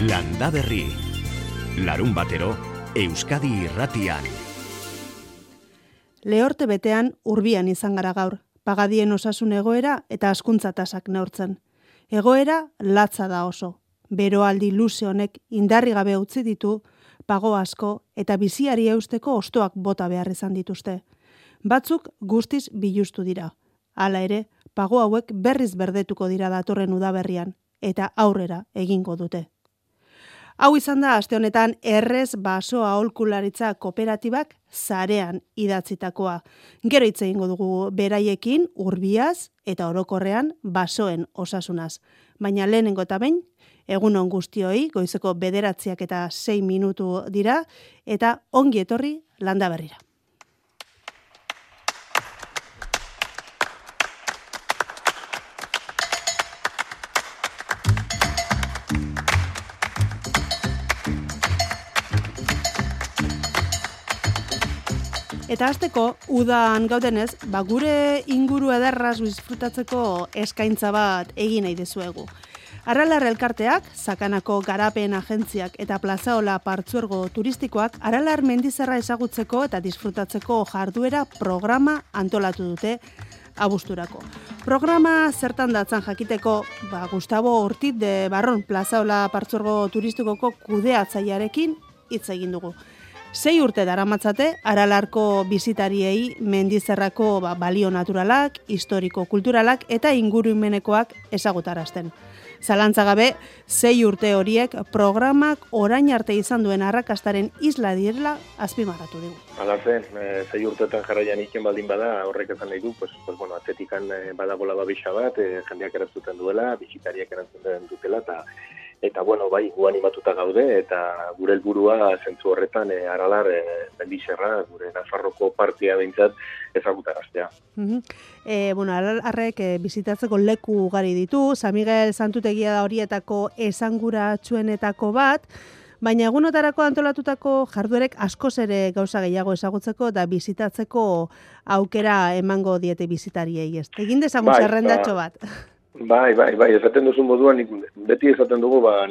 Landa Berri. Larun batero, Euskadi irratian. Lehorte betean urbian izan gara gaur, pagadien osasun egoera eta askuntza tasak neurtzen. Egoera latza da oso. Beroaldi luze honek indarri gabe utzi ditu, pago asko eta biziari eusteko ostoak bota behar izan dituzte. Batzuk guztiz bilustu dira. Hala ere, pago hauek berriz berdetuko dira datorren udaberrian eta aurrera egingo dute. Hau izan da aste honetan errez baso aholkularitza kooperatibak zarean idatzitakoa. Gero hitz egingo dugu beraiekin urbiaz eta orokorrean basoen osasunaz. Baina lehenengo eta behin, egun on guztioi, goizeko bederatziak eta 6 minutu dira, eta ongi etorri landa berrira. Eta hasteko udan gaudenez, ba gure inguru ederraz disfrutatzeko eskaintza bat egin nahi dezuegu. Aralar elkarteak, Sakanako garapen agentziak eta plazaola partzuergo turistikoak Aralar mendizerra ezagutzeko eta disfrutatzeko jarduera programa antolatu dute abusturako. Programa zertan datzan jakiteko, ba, Gustavo Ortiz de Barron plazaola partzuergo turistikoko kudeatzaiarekin hitz egin dugu. Sei urte daramatzate aralarko bizitariei mendizerrako ba, balio naturalak, historiko kulturalak eta ingurumenekoak ezagutarazten. Zalantza gabe, sei urte horiek programak orain arte izan duen arrakastaren isla direla azpimarratu dugu. Hala zen, e, sei urteetan jarraian iken baldin bada, horrek ezan nahi du, pues, pues, bueno, atzetikan e, badagola babisa bat, e, jendeak erantzuten duela, bizitariak erantzuten dutela, eta eta bueno, bai, gu animatuta gaude eta gure helburua zentzu horretan e, aralar e, bendixerra, gure Nafarroko partia behintzat ezagutaraztea. Mm e, bueno, aralarrek e, bizitatzeko leku ugari ditu, San Miguel Santutegia da horietako esanguratsuenetako bat, Baina egunotarako antolatutako jarduerek askoz ere gauza gehiago ezagutzeko eta bizitatzeko aukera emango diete bizitariei. Egin dezagun bai, zerrendatxo ba. bat. Bai, bai, bai, esaten duzu moduan, beti esaten dugu, ba,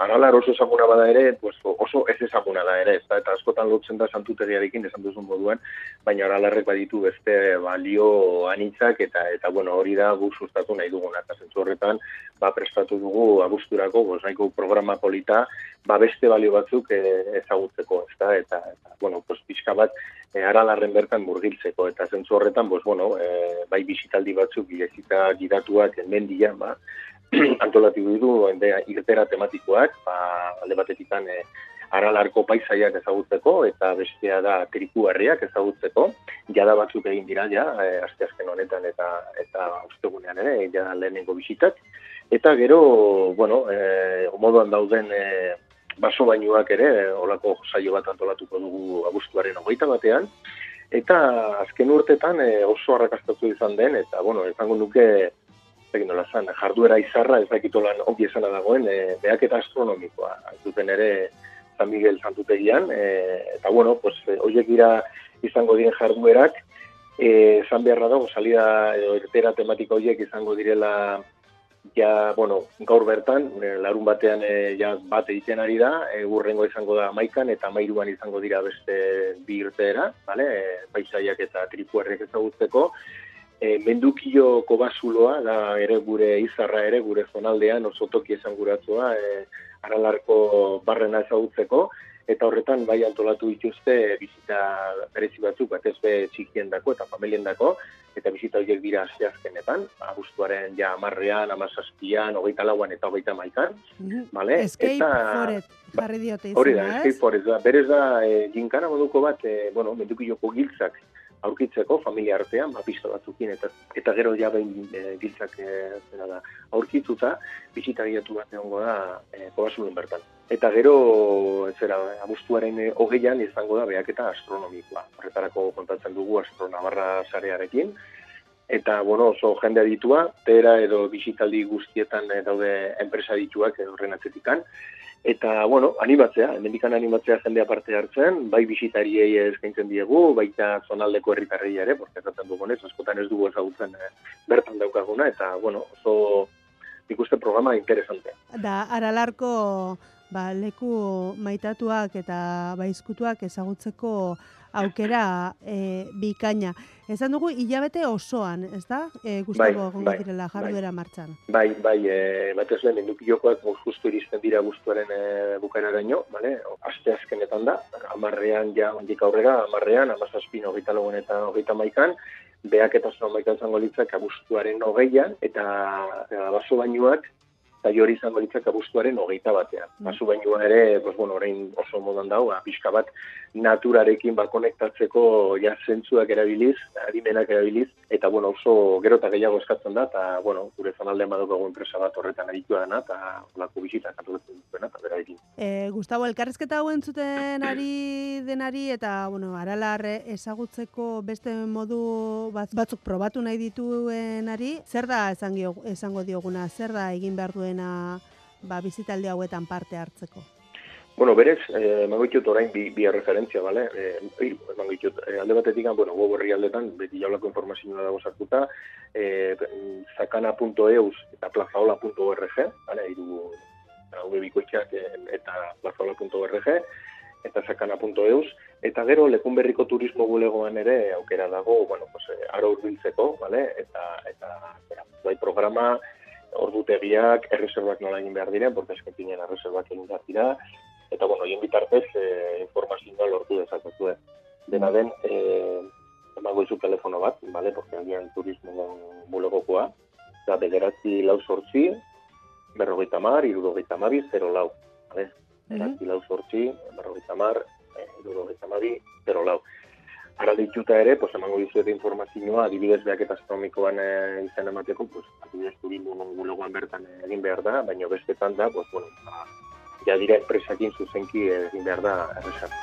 aralar oso ezaguna bada ere, pues, oso ez ezaguna da ere, eta, eta askotan lotzen da santuteriarekin esan duzu moduan, baina aralarrek baditu beste balio anitzak, eta, eta bueno, hori da gu sustatu nahi duguna, eta zentzu horretan, ba, prestatu dugu abusturako, gozaiko programa polita, ba, beste balio batzuk e, ezagutzeko, ez da, eta, eta, bueno, pues, pixka bat, e, aralarren bertan murgiltzeko, eta zentzu horretan, pues, bueno, e, bai bisitaldi batzuk, bilezita gidatuak, mendian, ba, antolatu ende, irtera tematikoak, ba, alde batetik e, aralarko paisaiak ezagutzeko, eta bestea da triku herriak ezagutzeko, jada batzuk egin dira, ja, e, aste azken honetan, eta eta ustegunean ere, ja lehenengo bisitak, eta gero, bueno, e, moduan dauden e, baso bainuak ere, olako saio bat antolatuko dugu abuztuaren hogeita batean, eta azken urtetan e, oso arrakastatu izan den, eta, bueno, ezango nuke, egin nola zan, jarduera izarra, ez dakitolan ongi esana dagoen, e, behak eta astronomikoa, duten ere San Miguel Santutegian, e, eta, bueno, pues, e, oiek dira izango diren jarduerak, e, zan beharra dago, salida, edo, ertera tematika oiek izango direla ja, bueno, gaur bertan, larun batean e, ja bat egiten ari da, e, urrengo izango da maikan, eta mairuan izango dira beste bi irteera, vale? e, paisaiak eta tripuerrek ezagutzeko, e, mendukio kobasuloa, da ere gure izarra ere, gure zonaldean oso toki esan guratzua, e, aralarko barrena ezagutzeko, eta horretan bai antolatu dituzte bizita berezi batzuk, bat ez be txikien dako eta familien dako, eta bizita horiek dira azkenetan, abuztuaren ja amarrean, amazazpian, hogeita lauan eta hogeita maikan. Vale? Escape eta, Forest, jarri diote Hori da, Escape Forest da. Berez da, e, jinkana moduko bat, e, bueno, mendukioko giltzak aurkitzeko familia artean, ba, pista batzukin, eta, eta gero ja behin e, giltzak e, da, aurkitzuta, bizita gilatu bat egongo da, e, bertan. Eta gero, zera, abuztuaren e, hogeian izango da, behak eta astronomikoa. Horretarako kontatzen dugu astronamarra sarearekin, eta, bueno, oso jende ditua, tera edo bizitaldi guztietan e, daude enpresa dituak horren atzetikan, Eta, bueno, animatzea, emendikan animatzea jendea parte hartzen, bai bisitariei eskaintzen diegu, baita zonaldeko herritarrei ere, porque esaten dugunez, askotan ez dugu ezagutzen eh, bertan daukaguna, eta, bueno, oso ikuste programa interesante. Da, aralarko ba, leku maitatuak eta baizkutuak ezagutzeko aukera e, bikaina. Esan dugu, hilabete osoan, ez da? E, Gustavo, bai, bai, direla, jarduera bai. martxan. Bai, bai, e, bat ez lehen, indukiokoak justu iristen dira guztuaren e, bukaera gaino, bale? Aste azkenetan da, amarrean ja ondik aurrera, amarrean, amazazpin hogeita logun eta hogeita maikan, beak eta zon maikan zango litzak abuztuaren hogeian, eta baso bainuak eta hori izango litzak abuztuaren hogeita batean. Mm. Basu baino ere, pues, bueno, orain oso modan dau, ba, pixka bat naturarekin ba, konektatzeko ja zentzuak erabiliz, adimenak erabiliz, eta bueno, oso gero eta gehiago eskatzen da, eta bueno, gure zanaldean badukago enpresa bat horretan aritua dena, eta olako bisita katoletzen duena, eta bera ekin. E, Gustavo, elkarrezketa hauen zuten ari denari, eta bueno, aralarre ezagutzeko beste modu batzuk probatu nahi dituenari, zer da esango dioguna, zer da egin behar duen duena ba, bizitalde hauetan parte hartzeko? Bueno, berez, eh, ditut orain bi, bi referentzia, bale? Eh, ditut, eh, alde batetik, bueno, go berri aldetan, beti jaulako informazioa dago sartuta, eh, zakana.eus eta plazaola.org, bale? Iru, hau bikoitxak eh, eta plazaola.org, eta zakana.eus, eta gero lekun berriko turismo bulegoan ere aukera dago, bueno, pues, eh, aro urbiltzeko, bale? Eta, eta, bai programa, ordutegiak, erreserbak nola egin behar diren, porque eskentinen erreserbak egin behar dira, eta, bueno, egin bitartez, e, informazioa lortu dezakezu, eh. Dena den, e, emango izu telefono bat, vale, porque agian turismo bulegokoa, da, bederatzi lau sortzi, berrogeita mar, irurogeita mabi, zero lau, vale? Bederatzi lau sortzi, berrogeita mar, eh, irurogeita mabi, zero lau. Ara dituta ere, pues, emango dizuet informazioa, adibidez behak eta astronomikoan e, izan emateko, pues, adibidez turismo bulegoan bertan egin behar da, baina bestetan da, pues, bueno, ba, ja dira enpresakin zuzenki egin behar da erresan.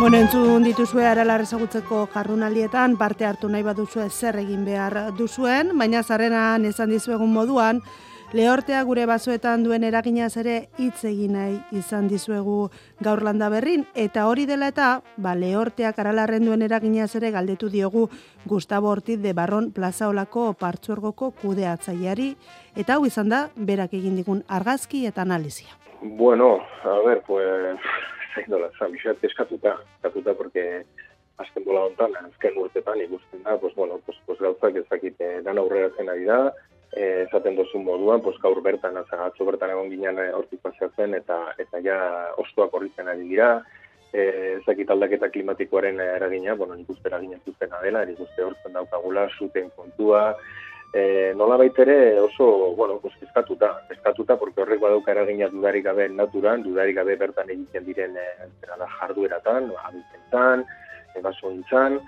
Bueno, entzun dituzue aralar ezagutzeko jarrunaldietan, parte hartu nahi baduzue zer egin behar duzuen, baina zarrenan esan dizuegun moduan, Lehortea gure basoetan duen eraginaz ere hitz egin nahi izan dizuegu gaur landa berrin eta hori dela eta ba Lehorteak aralarren duen eraginaz ere galdetu diogu Gustavo Ortiz de Barron Plazaolako partzuergoko kudeatzaileari eta hau izan da berak egin digun argazki eta analizia. Bueno, a ver, pues zaindola, zamisat eskatuta, eskatuta porque azken bola hontan, azken urtetan ikusten da, pues bueno, pues, pues gauzak ezakite dan aurrera zen ari da, esaten dozun moduan, pues, gaur bertan, atzo bertan egon ginen eh, hortik paseatzen, eta eta ja ostuak horritzen ari dira, eh, ezakit aldaketa klimatikoaren eragina, bueno, nik uste eragina zuzena dela, nik uste hortzen daukagula, zuten kontua, eh, nola baitere oso, bueno, pues, eskatuta, eskatuta, porque horrek badauka eragina dudarik gabe naturan, dudarik gabe bertan egiten diren eh, jardueratan, abizentan, ebasointzan,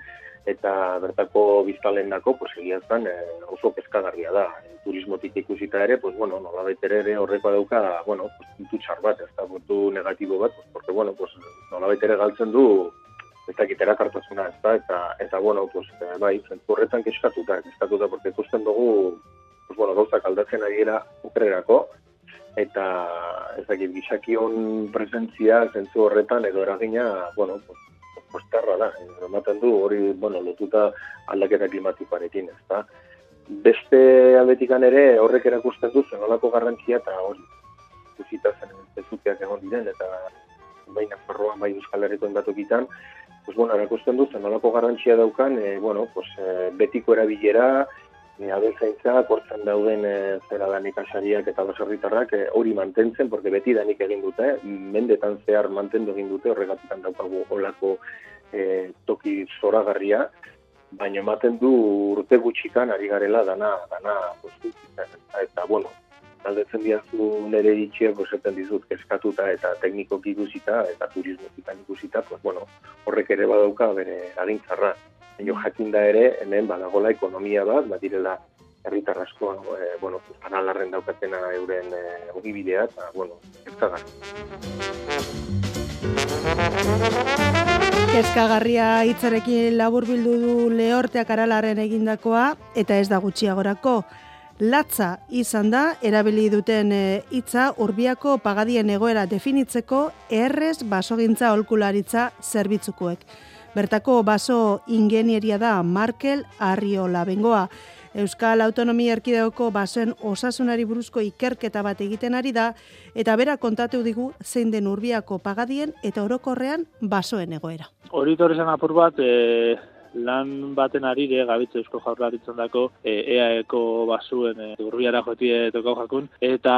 eta bertako biztalen nako, pues, egia zen, eh, oso peskagarria da. Turismotik ikusita ere, pues, bueno, nola ere horreko dauka, bueno, puntu txar bat, ez da, puntu negatibo bat, pues, porque, bueno, pues, nola ere galtzen du, ez da, kitera kartasuna, ez da, eta, eta, bueno, pues, eh, bai, zentzu horretan keskatuta, keskatuta, porque ikusten dugu, pues, bueno, gauzak aldatzen ari era ukrerako, eta, ez dakit, gizakion presentzia zentzu horretan, edo eragina, bueno, pues, postarra da, ematen du hori, bueno, lotuta aldaketa klimatikoarekin, ez da. Beste aldetikan ere horrek erakusten du zenolako garrantzia eta hori ikusita zen ezuteak egon diren eta baina farroan bai Euskal Herriko endatokitan, pues bueno, erakusten du zenolako garrantzia daukan, e, bueno, pues, e, betiko erabilera, e, abeltzaintza, kortzen dauden e, zera da ikasariak eta baserritarrak e, hori mantentzen, porque beti danik egin dute, mendetan zehar mantendu egin dute, horregatikan daukagu olako e, toki zoragarria, baina ematen du urte gutxikan ari garela dana, dana, eta, bueno, aldetzen diazu nire ditxia, bosetan dizut, eskatuta eta tekniko ikusita eta turismo ikusita, pues, bueno, horrek ere badauka bere agintzarra. Jo jakin da ere, hemen badagola ekonomia bat, badirela herritar asko, e, bueno, analarren daukatena euren e, ogibidea, eta, bueno, ez kagar. Kezkagarria hitzarekin laburbildu du lehorteak aralaren egindakoa, eta ez da gutxiagorako. Latza izan da, erabili duten e, hitza urbiako pagadien egoera definitzeko errez basogintza olkularitza zerbitzukoek. Bertako baso ingenieria da Markel Arriola bengoa. Euskal Autonomia Erkideoko basoen osasunari buruzko ikerketa bat egiten ari da, eta bera kontatu digu zein den urbiako pagadien eta orokorrean basoen egoera. Hori apur bat, e, lan baten arire, gabitze eusko jaurlaritzen dako, e, EAeko basuen e, urbiara jotie tokau jakun. Eta,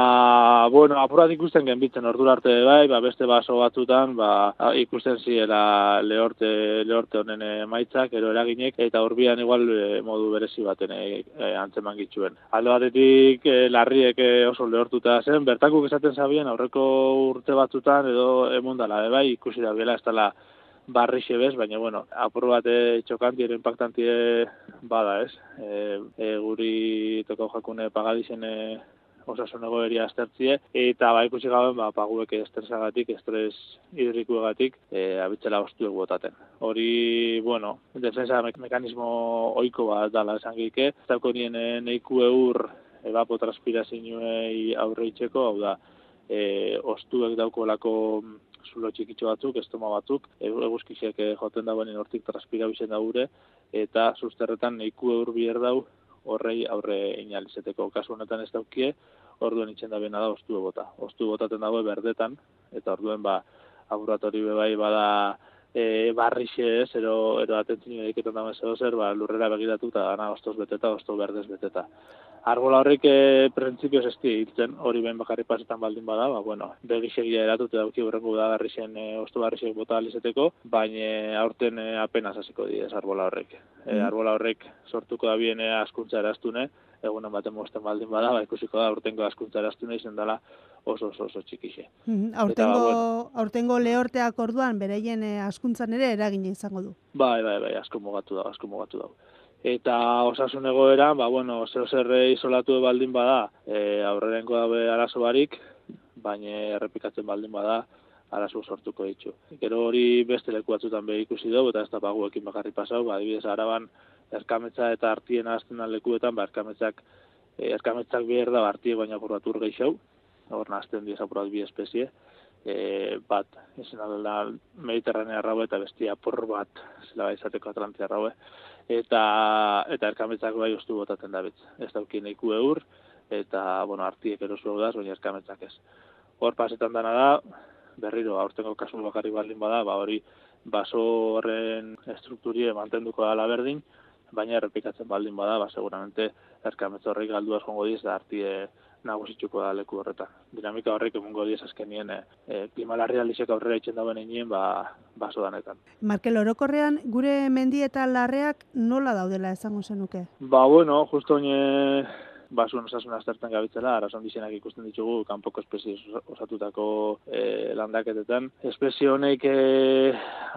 bueno, apurat ikusten genbitzen ordu arte bai, ba, beste baso batzutan, ba, ikusten ziela lehorte, lehorte honen emaitzak, ero eraginek, eta urbian igual e, modu berezi baten e, e, antzeman gituen. Aldo batetik, e, larriek e, oso lehortuta zen, bertakuk esaten zabien, aurreko urte batzutan, edo emundala, e, bai, ikusi da, bela, ez dela, barri xebez, baina, bueno, apur bat txokanti ero impactantie bada, ez? E, e, guri toko jakune pagadizene osasun egoeria aztertzie, eta ba ikusi gaben, ba, paguek estresagatik, estres hidrikuegatik, e, abitzela ostuek botaten. Hori, bueno, defensa mekanismo oiko bat dala esan gike, ez dauko nien neiku eur evapotranspirazioei aurre itxeko, hau da, e, ostuek daukolako zulo txikitxo batzuk, estoma batzuk, eguzkizek e, joten dagoen hortik transpira bizen daure, eta susterretan neiku eur bier dau horrei aurre inalizeteko kasu honetan ez daukie, orduen itxen da bena da ostu bota. Ostu botaten dago berdetan, eta orduen ba, laboratori bebai bada e, barri ez, ero, ero atentzio egiten dagoen zer, ba, lurrera begiratu eta gana ostos beteta, osto berdez beteta. Arbola horrek e, printzipioz ez hiltzen hori ben bakarri pasetan baldin bada, ba, bueno, begisegia eratute dauki horrengo da garri zen e, ostu barri bota alizeteko, baina aurten e, apenas hasiko di ez arbola horrek. E, mm. arbola horrek sortuko da bien askuntza eraztune, egunen baten mosten baldin bada, ba, ikusiko da aurtengo askuntza eraztune izen dela oso oso oso txikixe. Mm, aurtengo, Eta, bueno, aurtengo lehorteak orduan bereien askuntzan ere eragina izango du. Bai, bai, bai, asko mugatu da, asko mugatu da eta osasun egoera, ba, bueno, zeo zerre isolatu baldin bada, e, aurrerenko dabe arazo barik, baina errepikatzen baldin bada, arazo sortuko ditu. Gero hori beste leku batzutan be ikusi dugu, eta ez da baguekin bakarri pasau, ba, adibidez, araban, erkametza eta artien azten lekuetan, ba, erkametzak, e, erkametzak behar da, artie baina porratur gehiago, hor nazten diez apurat bi espezie, e, bat, izan da, mediterranea arraue eta bestia por bat, zela izateko atlantia arraue, eta eta erkametzak bai ostu botaten dabitz. Ez dauki neiku eur, eta, bueno, artiek erosu da, baina erkametzak ez. Hor pasetan dana da, berriro, aurtengo kasu bakarri baldin bada, ba hori baso horren strukturie mantenduko dala berdin, baina errepikatzen baldin bada, ba, seguramente erkametz horrek galduaz jongo diz, da artie nagusitxuko da leku horretan. Dinamika horrek emungo diez azkenien e, e, klimalarri aurrera itxen dauen egin ba, baso danetan. Markel, orokorrean, gure mendi eta larreak nola daudela esango zenuke? Ba, bueno, justo oine basuen osasun aztertzen gabitzela, arazon dizenak ikusten ditugu kanpoko espezie osatutako e, landaketetan. Espezie honek e,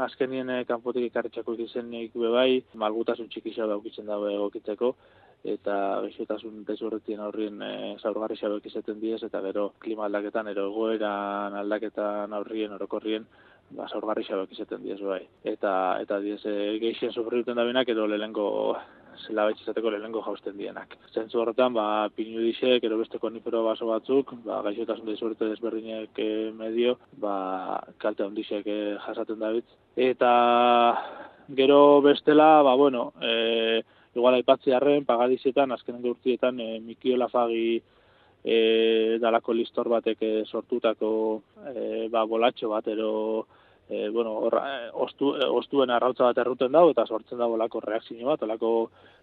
azkenien e, kanpotik ikarritxako ikizen nik bebai, malgutasun txikisa daukitzen dago egokitzeko, eta gaixotasun desurretien aurrien e, zaurgarri xabek izaten diez, eta gero klima aldaketan, ero egoeran aldaketan aurrien, orokorrien, ba, zaurgarri xabek izaten diez, bai. Eta, eta diez, e, geixien sufri duten da benak, edo lehenko zela izateko lehenko jausten dienak. Zentzu horretan, ba, pinu disek, ero beste konifero baso batzuk, ba, gaixotasun desurrete desberdinek e, medio, ba, kalte ondisek e, jasaten dabitz. Eta gero bestela, ba, bueno, e, igual aipatzi harren, pagadizetan, azkenen urtietan, e, Mikio Lafagi e, dalako listor batek e, sortutako e, ba, bolatxo bat, ero, e, bueno, orra, ostu, ostuen arrautza bat erruten dau, eta sortzen dago lako reakzio bat, lako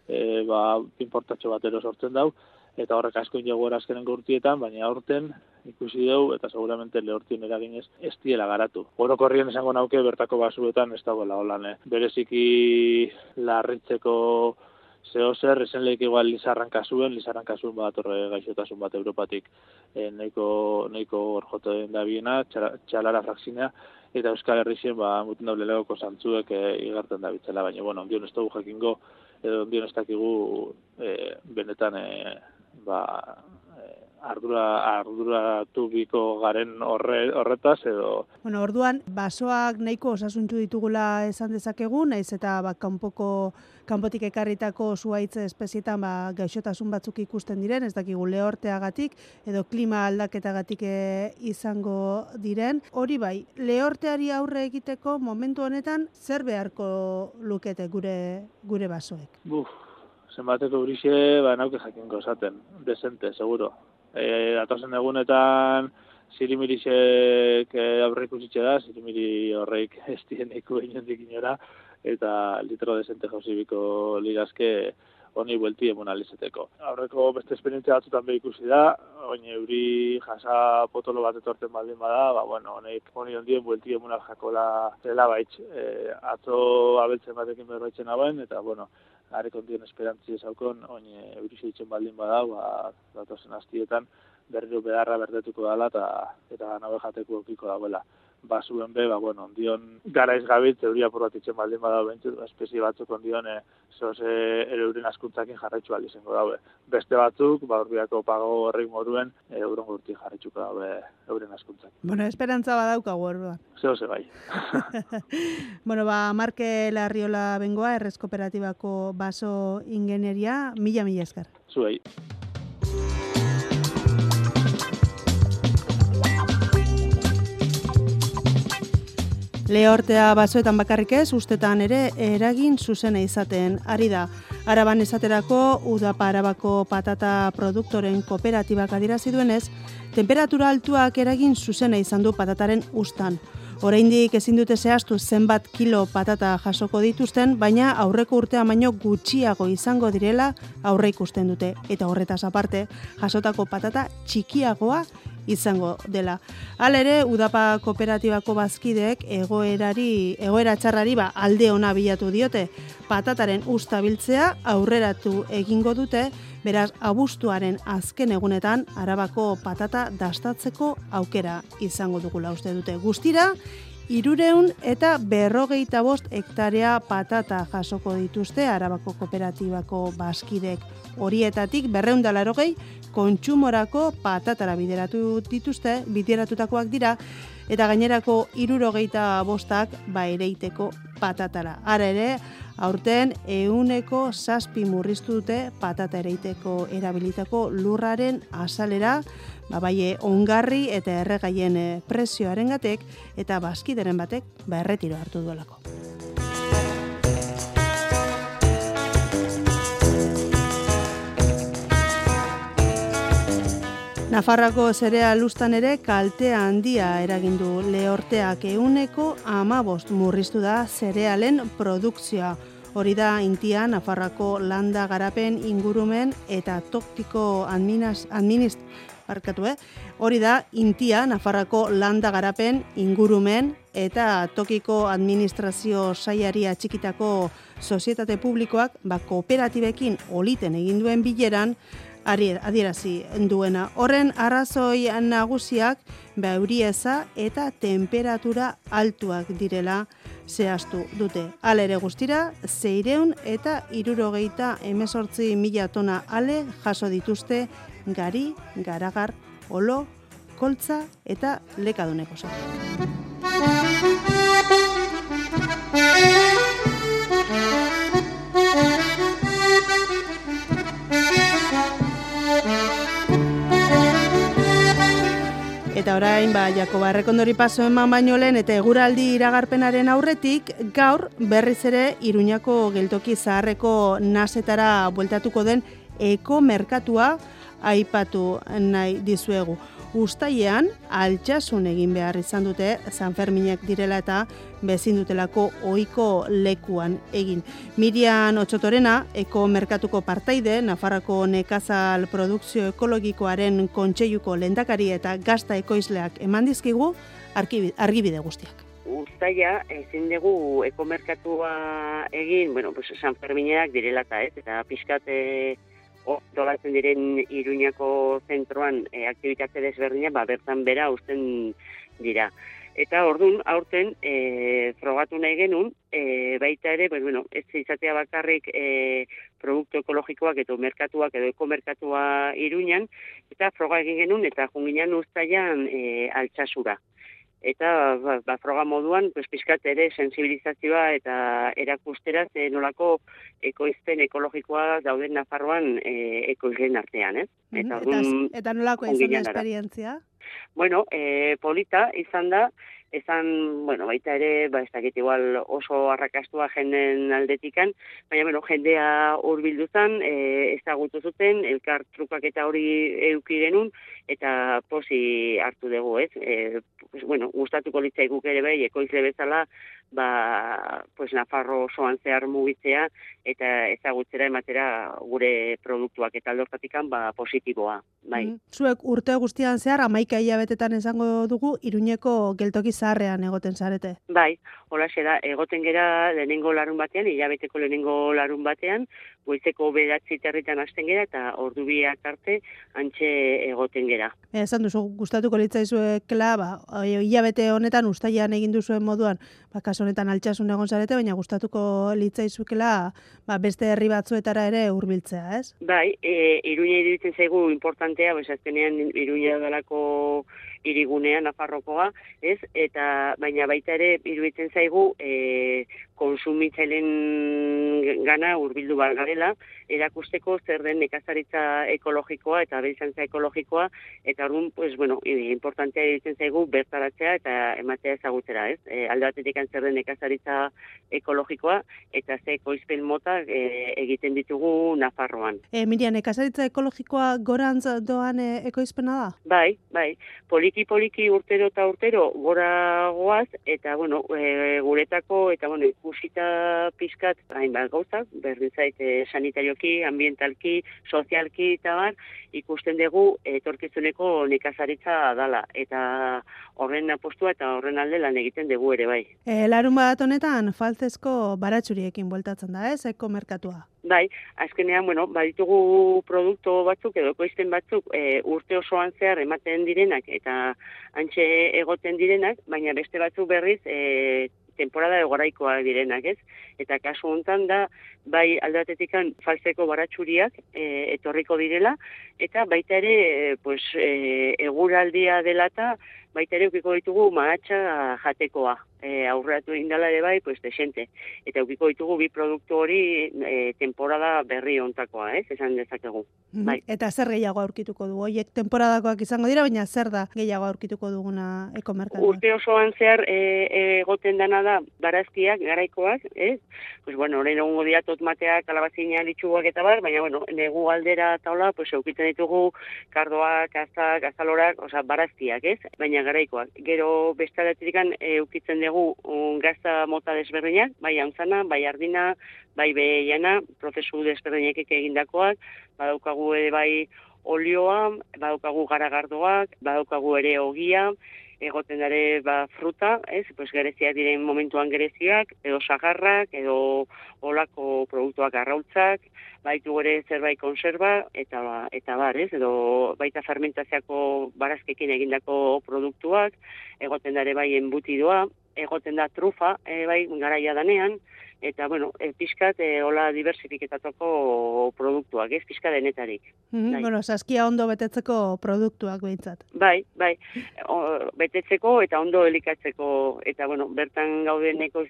e, ba, pinportatxo bat ero sortzen dau, eta horrek asko injago azkenen urtietan, baina aurten ikusi dugu, eta seguramente lehortien eraginez ez diela garatu. Orokorrien esango nauke bertako basuetan ez dagoela holan, eh? bereziki larritzeko zeo zer, esen lehik igual lizarran kasuen, lizarran kasuen bat orre gaixotasun bat Europatik. E, eh, neiko, neiko orjoten da biena, txalara frakzinea, eta Euskal Herrizien, ba, muten daule legoko zantzuek e, igarten da bitzela, baina, bueno, ondion ez dugu jakingo, edo ondion ez dakigu e, benetan, e, ba, ardura ardura tubiko garen horre, horretaz edo Bueno, orduan basoak nahiko osasuntzu ditugula esan dezakegu, naiz eta ba kanpoko kanpotik ekarritako zuaitze espezietan ba gaixotasun batzuk ikusten diren, ez dakigu lehorteagatik edo klima aldaketagatik e, izango diren. Hori bai, lehorteari aurre egiteko momentu honetan zer beharko lukete gure gure basoek? Buf, zenbateko eurixe, ba, nauke jakinko esaten, desente, seguro. E, atozen egunetan, zirimirisek e, aurreik usitxe da, zirimiri horreik ez dieneiko inondik inora, eta litro desente jauzibiko ligazke, honi buelti emun alizeteko. Aurreko beste esperientzia batzutan be ikusi da, oin euri jasa potolo bat etorten baldin bada, ba, bueno, honek honi ondien buelti emun jakola zela baitz, e, atzo abeltzen batekin berbaitzen hauen, eta, bueno, Arek ondien esperantzi ezaukon, oin euri zeitzen baldin bada, ba, datozen hastietan, berriro beharra berdetuko dela, eta, eta nabe jateko okiko dagoela basuen be, ba, bueno, ondion gara izgabit, teoria porratitzen baldin bada bentsu, espezie batzuk ondion, e, zoz, e, ere euren askuntzakin jarraitzu aldi zengo daue. Beste batzuk, ba, urbiako pago horrik moduen, e, euren gurti jarraitzuko daue euren askuntzak. Bueno, esperantza badauka orduan. Zeo ze bai. bueno, ba, Marke Larriola bengoa, errez kooperatibako baso ingenieria, mila mila eskar. Zuei. Lehortea basoetan bakarrik ez, ustetan ere eragin zuzena izaten ari da. Araban esaterako, udapa arabako patata produktoren kooperatibak adirazi duenez, temperatura altuak eragin zuzena izan du patataren ustan. Oraindik ezin dute zehaztu zenbat kilo patata jasoko dituzten, baina aurreko urtea baino gutxiago izango direla aurre ikusten dute. Eta horretaz aparte, jasotako patata txikiagoa izango dela. Hal ere, Udapa kooperatibako bazkideek egoerari, egoera txarrari ba, alde ona bilatu diote. Patataren ustabiltzea aurreratu egingo dute, beraz abuztuaren azken egunetan arabako patata dastatzeko aukera izango dugula uste dute. Guztira, Irureun eta berrogeita bost hektarea patata jasoko dituzte Arabako Kooperatibako baskidek horietatik berreundala erogei kontsumorako patatara bideratu dituzte, bideratutakoak dira, eta gainerako irurogeita bostak ba ereiteko patatara. Ara ere, aurten euneko zazpi murriztu dute patata ereiteko erabilitako lurraren azalera, ba baie ongarri eta erregaien eh, prezioaren gatek, eta baskideren batek ba erretiro hartu duelako. Nafarrako zerea lustan ere kaltea handia eragindu lehorteak euneko amabost murriztu da zerealen produkzioa. Hori da intia Nafarrako landa garapen ingurumen eta toktiko administ... Barkatu, eh? Hori da intia Nafarrako landa garapen ingurumen eta tokiko administrazio saiari atxikitako sozietate publikoak ba, kooperatibekin oliten egin duen bileran adierazi duena. Horren arrazoi nagusiak baurieza eta temperatura altuak direla zehaztu dute. Ale ere guztira, zeireun eta irurogeita emesortzi mila tona ale jaso dituzte gari, garagar, olo, koltza eta lekaduneko zen. Eta orain, ba, Jakoba Errekondori paso eman baino lehen eta eguraldi iragarpenaren aurretik, gaur berriz ere Iruñako geltoki zaharreko nasetara bueltatuko den eko merkatua aipatu nahi dizuegu. Uztailean altxasun egin behar izan dute San Ferminek direla eta bezin dutelako ohiko lekuan egin. Mirian Otsotorena, eko merkatuko partaide, Nafarrako nekazal produkzio ekologikoaren kontseiluko lendakari eta gazta ekoizleak eman dizkigu argibide guztiak. Uztaia, ezin dugu ekomerkatua egin, bueno, pues San Ferminak direla eta ez, eta pixkate dolatzen diren Iruñako zentroan e, aktibitate desberdina, ba, bertan bera usten dira. Eta ordun aurten e, frogatu nahi genuen, e, baita ere, pues, bueno, ez izatea bakarrik e, produktu ekologikoak edo merkatuak edo ekomerkatua Iruñan, eta froga egin genuen, eta junginan ustaian e, altxasura eta ba, ba, froga moduan pues pizkat ere sensibilizazioa eta erakustera ze nolako ekoizten ekologikoa dauden Nafarroan e, ekoizlen artean, eh? Eta, eta, eta nolako izan esperientzia? Bueno, e, polita izan da, ezan, bueno, baita ere, ba, ez dakit igual oso arrakastua jenden aldetikan, baina, bueno, jendea urbildu zan, e, ezagutu zuten, elkar trukak eta hori euki genuen, eta posi hartu dugu, ez? E, pues, bueno, gustatuko litzai guk ere bai, ekoizle bezala, ba, pues, Nafarro osoan zehar mugitzea, eta ezagutzera ematera gure produktuak eta aldortatikan, ba, positiboa, bai. Mm Zuek urte guztian zehar, amaika hilabetetan esango dugu, iruñeko geltoki zaharrean egoten zarete. Bai, hola da, egoten gera lehenengo larun batean, hilabeteko lehenengo larun batean, goizeko beratzi territan hasten gera, eta ordu biak arte, antxe egoten gera. E, esan duzu, gustatuko litzaizuekela, ba, hilabete honetan, ustaian egin duzuen moduan, ba, kaso honetan altxasun egon zarete, baina gustatuko litzaizukela ba, beste herri batzuetara ere hurbiltzea, ez? Bai, e, iruña iruditzen zaigu importantea, bez azkenean iruña dalako irigunea Nafarrokoa, ez? Eta baina baita ere iruditzen zaigu e, konsumitzaileen gana hurbildu bar garela, erakusteko zer den nekazaritza ekologikoa eta abeltzantza ekologikoa eta orduan pues bueno, importantea iruditzen zaigu bertaratzea eta ematea ezagutzera, ez? E, alde batetik zer den nekazaritza ekologikoa eta ze ekoizpen mota e, egiten ditugu Nafarroan. E, Miriam, nekazaritza ekologikoa gorantz doan e, ekoizpena da? Bai, bai. Poliki poliki urtero eta urtero gora goaz eta bueno, e, guretako eta bueno, ikusita pizkat hainbat gauzak, berdin zait e, sanitarioki, ambientalki, sozialki eta bar, ikusten dugu etorkizuneko nekazaritza dala eta horren apostua eta horren alde lan egiten dugu ere bai. E, larun bat honetan faltzezko baratsuriekin bueltatzen da, ez, eko merkatua? Bai, azkenean, bueno, baditugu produktu batzuk edo koizten batzuk e, urte osoan zehar ematen direnak eta antxe egoten direnak, baina beste batzuk berriz e, temporada egoraikoa direnak, ez? Eta kasu hontan da, bai aldatetikan faltzeko baratxuriak e, etorriko direla, eta baita ere, e, pues, e, eguraldia delata, baita ere ukiko ditugu magatxa jatekoa e, aurratu indala ere bai, pues, desente. Eta ukiko ditugu bi produktu hori e, temporada berri ontakoa, ez, esan dezakegu. Mhm. Bai. Eta zer gehiago aurkituko du? Oiek temporadakoak izango dira, baina zer da gehiago aurkituko duguna ekomerkatu? Urte osoan zehar e, egoten dana da barazkiak, garaikoak, ez? Pues bueno, orain egungo dira totmateak, kalabazina, litxuak eta bar, baina bueno, negu aldera taula, pues eukiten ditugu kardoak, azak, azalorak, oza, barazkiak, ez? Baina garaikoak. Gero bestaratirikan eukitzen dugu un gazta mota desberdinak, bai antzana, bai ardina, bai beheiana, prozesu desberdinak egindakoak, badaukagu ere bai olioa, badaukagu garagardoak, badaukagu ere ogia, egoten dare ba, fruta, ez, pues gereziak diren momentuan gereziak, edo sagarrak, edo olako produktuak arrautzak, baitu gore zerbait konserva, eta, ba, eta bar, ez, edo baita fermentaziako barazkekin egindako produktuak, egoten dare bai enbutidoa, egoten da trufa, e, bai, garaia danean, eta, bueno, e, pixkat, e, hola diversifiketatuko produktuak, ez, pixka denetarik. Mm -hmm, bueno, saskia ondo betetzeko produktuak behintzat. Bai, bai, o, betetzeko eta ondo elikatzeko, eta, bueno, bertan gauden neko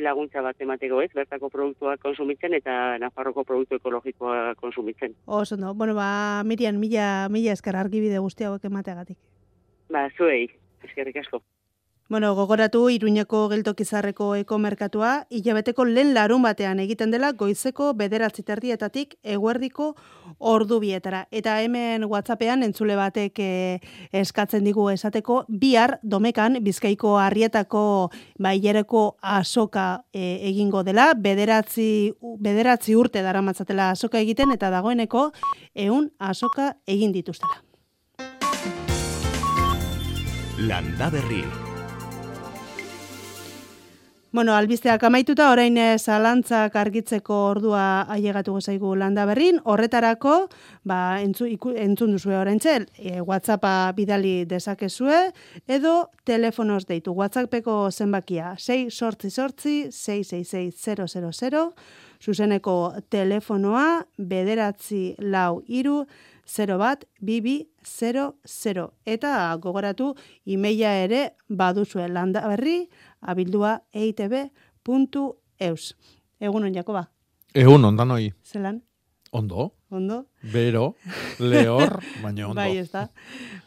laguntza bat emateko, ez, bertako produktuak konsumitzen eta Nafarroko produktu ekologikoa konsumitzen. Oso, no, bueno, ba, Mirian, mila, mila eskar argibide guzti hauek emateagatik. Ba, zuei, eskerrik asko. Bueno, gogoratu Iruñeko geltokizarreko ekomerkatua hilabeteko lehen larun batean egiten dela goizeko bederatzi terdietatik eguerdiko ordu bietara. Eta hemen WhatsAppean entzule batek eh, eskatzen digu esateko bihar domekan bizkaiko harrietako bailereko asoka eh, egingo dela, bederatzi, bederatzi urte dara matzatela asoka egiten eta dagoeneko eun asoka egin dituztela. Landa berri. Bueno, albisteak amaituta orain zalantzak argitzeko ordua ailegatu gozaigu landa berrin, horretarako, ba, entzu, iku, entzun duzue orain txel, e, WhatsAppa bidali dezakezue, edo telefonoz deitu, WhatsAppeko zenbakia, 6 sortzi sortzi, 666 zuzeneko telefonoa, bederatzi lau iru, 0 bat, bibi, 00. Eta gogoratu, imeia ere baduzue landa berri, abildua eitb.eus. Egun on, Jakoba? Egun, ondan hoi. Zelan? Ondo. ondo? Bero, lehor, baina ondo. Bai, ez da.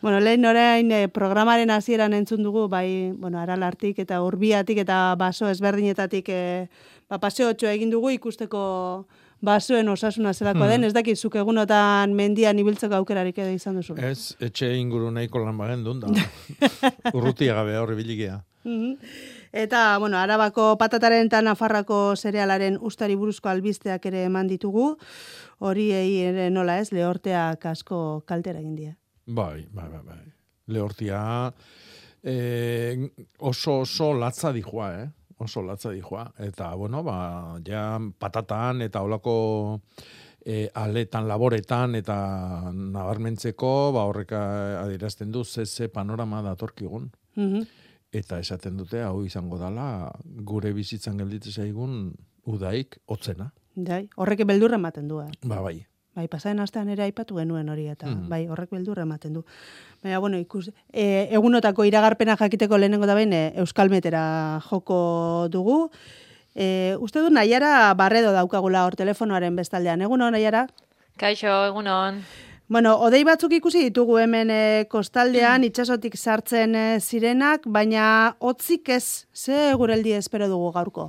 Bueno, lehen orain eh, programaren hasieran entzun dugu, bai, bueno, aralartik eta urbiatik eta baso ezberdinetatik eh, ba, paseotxo egin dugu ikusteko basoen osasuna zelako Hmm. den, ez dakit zuk egunotan mendian ibiltzeko aukerarik edo izan duzu. Ez, etxe inguru nahiko lan bagen duen da. Urrutia gabe horri biligea. Mhm. Eta, bueno, arabako patataren eta nafarrako zerealaren ustari buruzko albisteak ere eman ditugu, horiei ere nola ez, lehorteak asko kaltera egin die. Bai, bai, bai, bai. Lehortia eh, oso oso latza dijoa, eh? Oso latza dijoa. Eta, bueno, ba, ja patatan eta olako e, aletan, laboretan eta nabarmentzeko, ba, horrek adierazten du ze ze panorama datorkigun. Mhm. Eta esaten dute, hau izango dala, gure bizitzan gelditzen zaigun udaik hotzena. Dai, horrek beldurra ematen du, eh? Ba, bai. Bai, pasaren astean ere aipatu genuen hori eta Mhm. bai, horrek beldurra ematen du. Baina bueno, ikus e, egunotako iragarpena jakiteko lehenengo da behin e, Euskalmetera joko dugu. E, uste du Naiara Barredo daukagula hor telefonoaren bestaldean. Egunon Naiara? Kaixo, egunon. Bueno, odei batzuk ikusi ditugu hemen e, kostaldean itsasotik sartzen e, zirenak, baina hotzik ez, ze eguraldi espero dugu gaurko.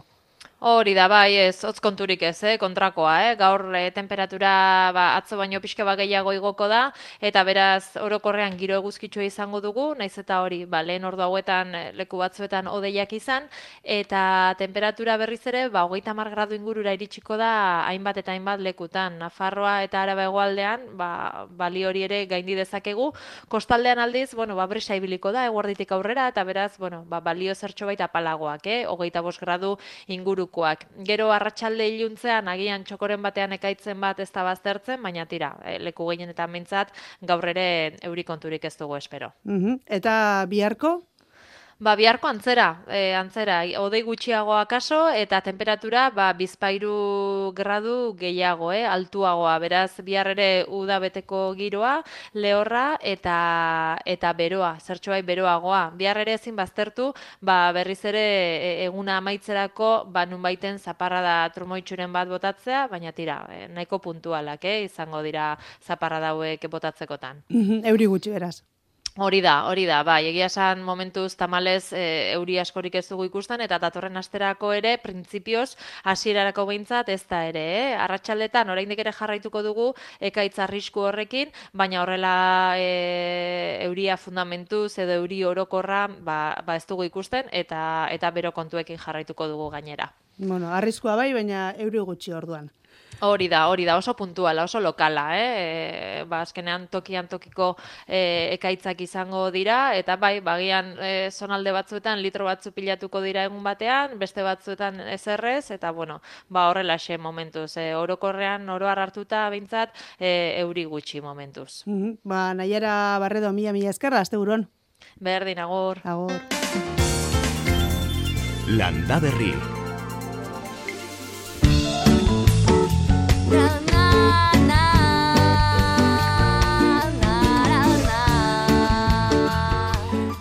Hori da, bai, ez, hotz konturik ez, eh, kontrakoa, eh? gaur eh, temperatura ba, atzo baino pixka bat gehiago igoko da, eta beraz orokorrean giro eguzkitsua izango dugu, naiz eta hori, ba, lehen ordu hauetan eh, leku batzuetan odeiak izan, eta temperatura berriz ere, ba, hogeita mar gradu ingurura iritsiko da hainbat eta hainbat lekutan. Nafarroa eta Araba hegoaldean, ba, bali hori ere gaindi dezakegu, kostaldean aldiz, bueno, ba, brisa ibiliko da, eguerditik aurrera, eta beraz, bueno, ba, balio zertxo baita apalagoak, eh? hogeita bost gradu ingurukoak. Gero arratsalde iluntzean, agian txokoren batean ekaitzen bat ez da baztertzen, baina tira, eh, leku gehien eta mintzat, gaur ere eurikonturik ez dugu espero. Mhm. Eta biharko? Ba, biharko antzera, e, antzera, odei gutxiago akaso, eta temperatura, ba, bizpairu gradu gehiago, eh, altuagoa, beraz, bihar ere uda beteko giroa, lehorra, eta, eta beroa, zertxoai beroagoa. Bihar ere ezin baztertu, ba, berriz ere e, eguna amaitzerako, ba, nunbaiten zaparra da trumoitxuren bat botatzea, baina tira, e, nahiko puntualak, eh, izango dira zaparra dauek botatzekotan. Mhm, Euri gutxi beraz. Hori da, hori da, bai, egia esan momentuz tamalez e, euri askorik ez dugu ikusten, eta datorren asterako ere, printzipioz, hasierarako behintzat ez da ere, eh? Arratxaldetan, oraindik ere jarraituko dugu, ekaitz arrisku horrekin, baina horrela e, euria fundamentuz edo euri orokorra, ba, ba ez dugu ikusten, eta eta bero kontuekin jarraituko dugu gainera. Bueno, arriskua bai, baina euri gutxi orduan. Hori da, hori da, oso puntuala, oso lokala, eh? E, ba, azkenean tokian tokiko e, ekaitzak izango dira, eta bai, bagian e, zonalde batzuetan litro batzu pilatuko dira egun batean, beste batzuetan ezerrez, eta bueno, ba horrelaxe momentuz, e, orokorrean oroar hartuta behintzat e, euri gutxi momentuz. Mhm. Ba, Naiara Barredo mila mila eskerra, azte buruan. Berdin, agor. Agor. Landa Berri.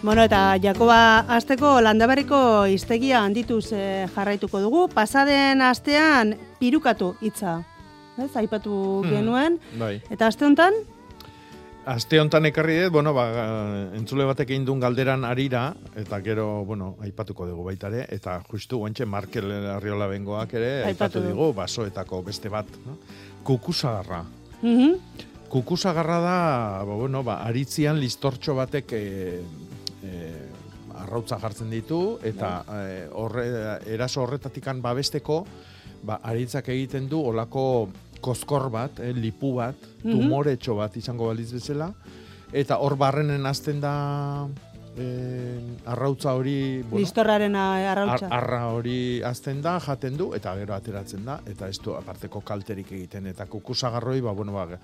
Bueno, eta Jakoba asteko landaberriko iztegia handituz eh, jarraituko dugu. Pasaden astean pirukatu hitza. Ez, aipatu Hmm. genuen. Bai. Eta aste honetan, Aste hontan ekarri dut, bueno, ba, entzule batek egin duen galderan arira, eta gero, bueno, aipatuko dugu baita ere, eta justu guentxe Markel Arriola bengoak ere, Aipatu aipatu du. digu, basoetako beste bat. No? Kukusagarra. mhm, Kukusagarra da, ba, bueno, ba, aritzian listortxo batek e, e, arrautza jartzen ditu, eta e, horre, eraso horretatikan babesteko, ba, aritzak egiten du olako kozkor bat, eh, lipu bat, Mhm. tumoretxo bat izango baliz bezala, eta hor barrenen hasten da e, arrautza hori, bueno, listorraren a- Ar, arrautza. arra hori azten da, jaten du, eta gero ateratzen da, eta ez du aparteko kalterik egiten. Eta kukusagarroi, ba, bueno, ba,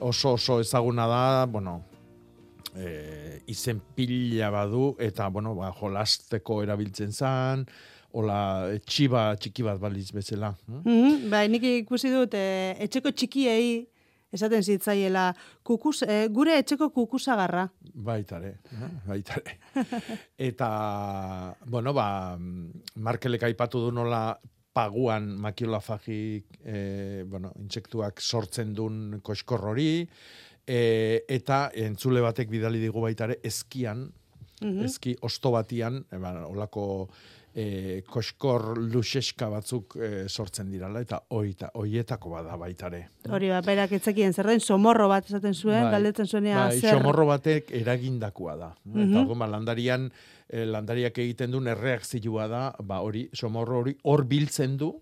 oso oso ezaguna da, bueno, e, izen pila badu, eta, bueno, ba, jolasteko erabiltzen zan, hola, txiba txiki bat baliz bezala. hm? Mhm, bai, nik ikusi dut, eh, etxeko txikiei, esaten zitzaiela, kukus, eh, gure etxeko kukusagarra. Baitare, eh, baitare. Eta, bueno, ba, Markelek aipatu du nola paguan makiolafagik, e, bueno, intsektuak sortzen duen koskor hori, e, eta entzule batek bidali digu baita ere, eskian, Mhm. eski osto batian, e, ba, olako e, koskor luxeska batzuk e, sortzen dirala, eta oita, oietako bada baita ere. Hori ba, berak etzekien zer den, somorro bat esaten zuen, Bai. galdetzen zuenea Bai, zer. xomorro batek eragindakoa da. Mhm. Eta orduan, ba, landarian, eh, landariak egiten duen erreakzioa da, ba, hori, xomorro hori hor biltzen du,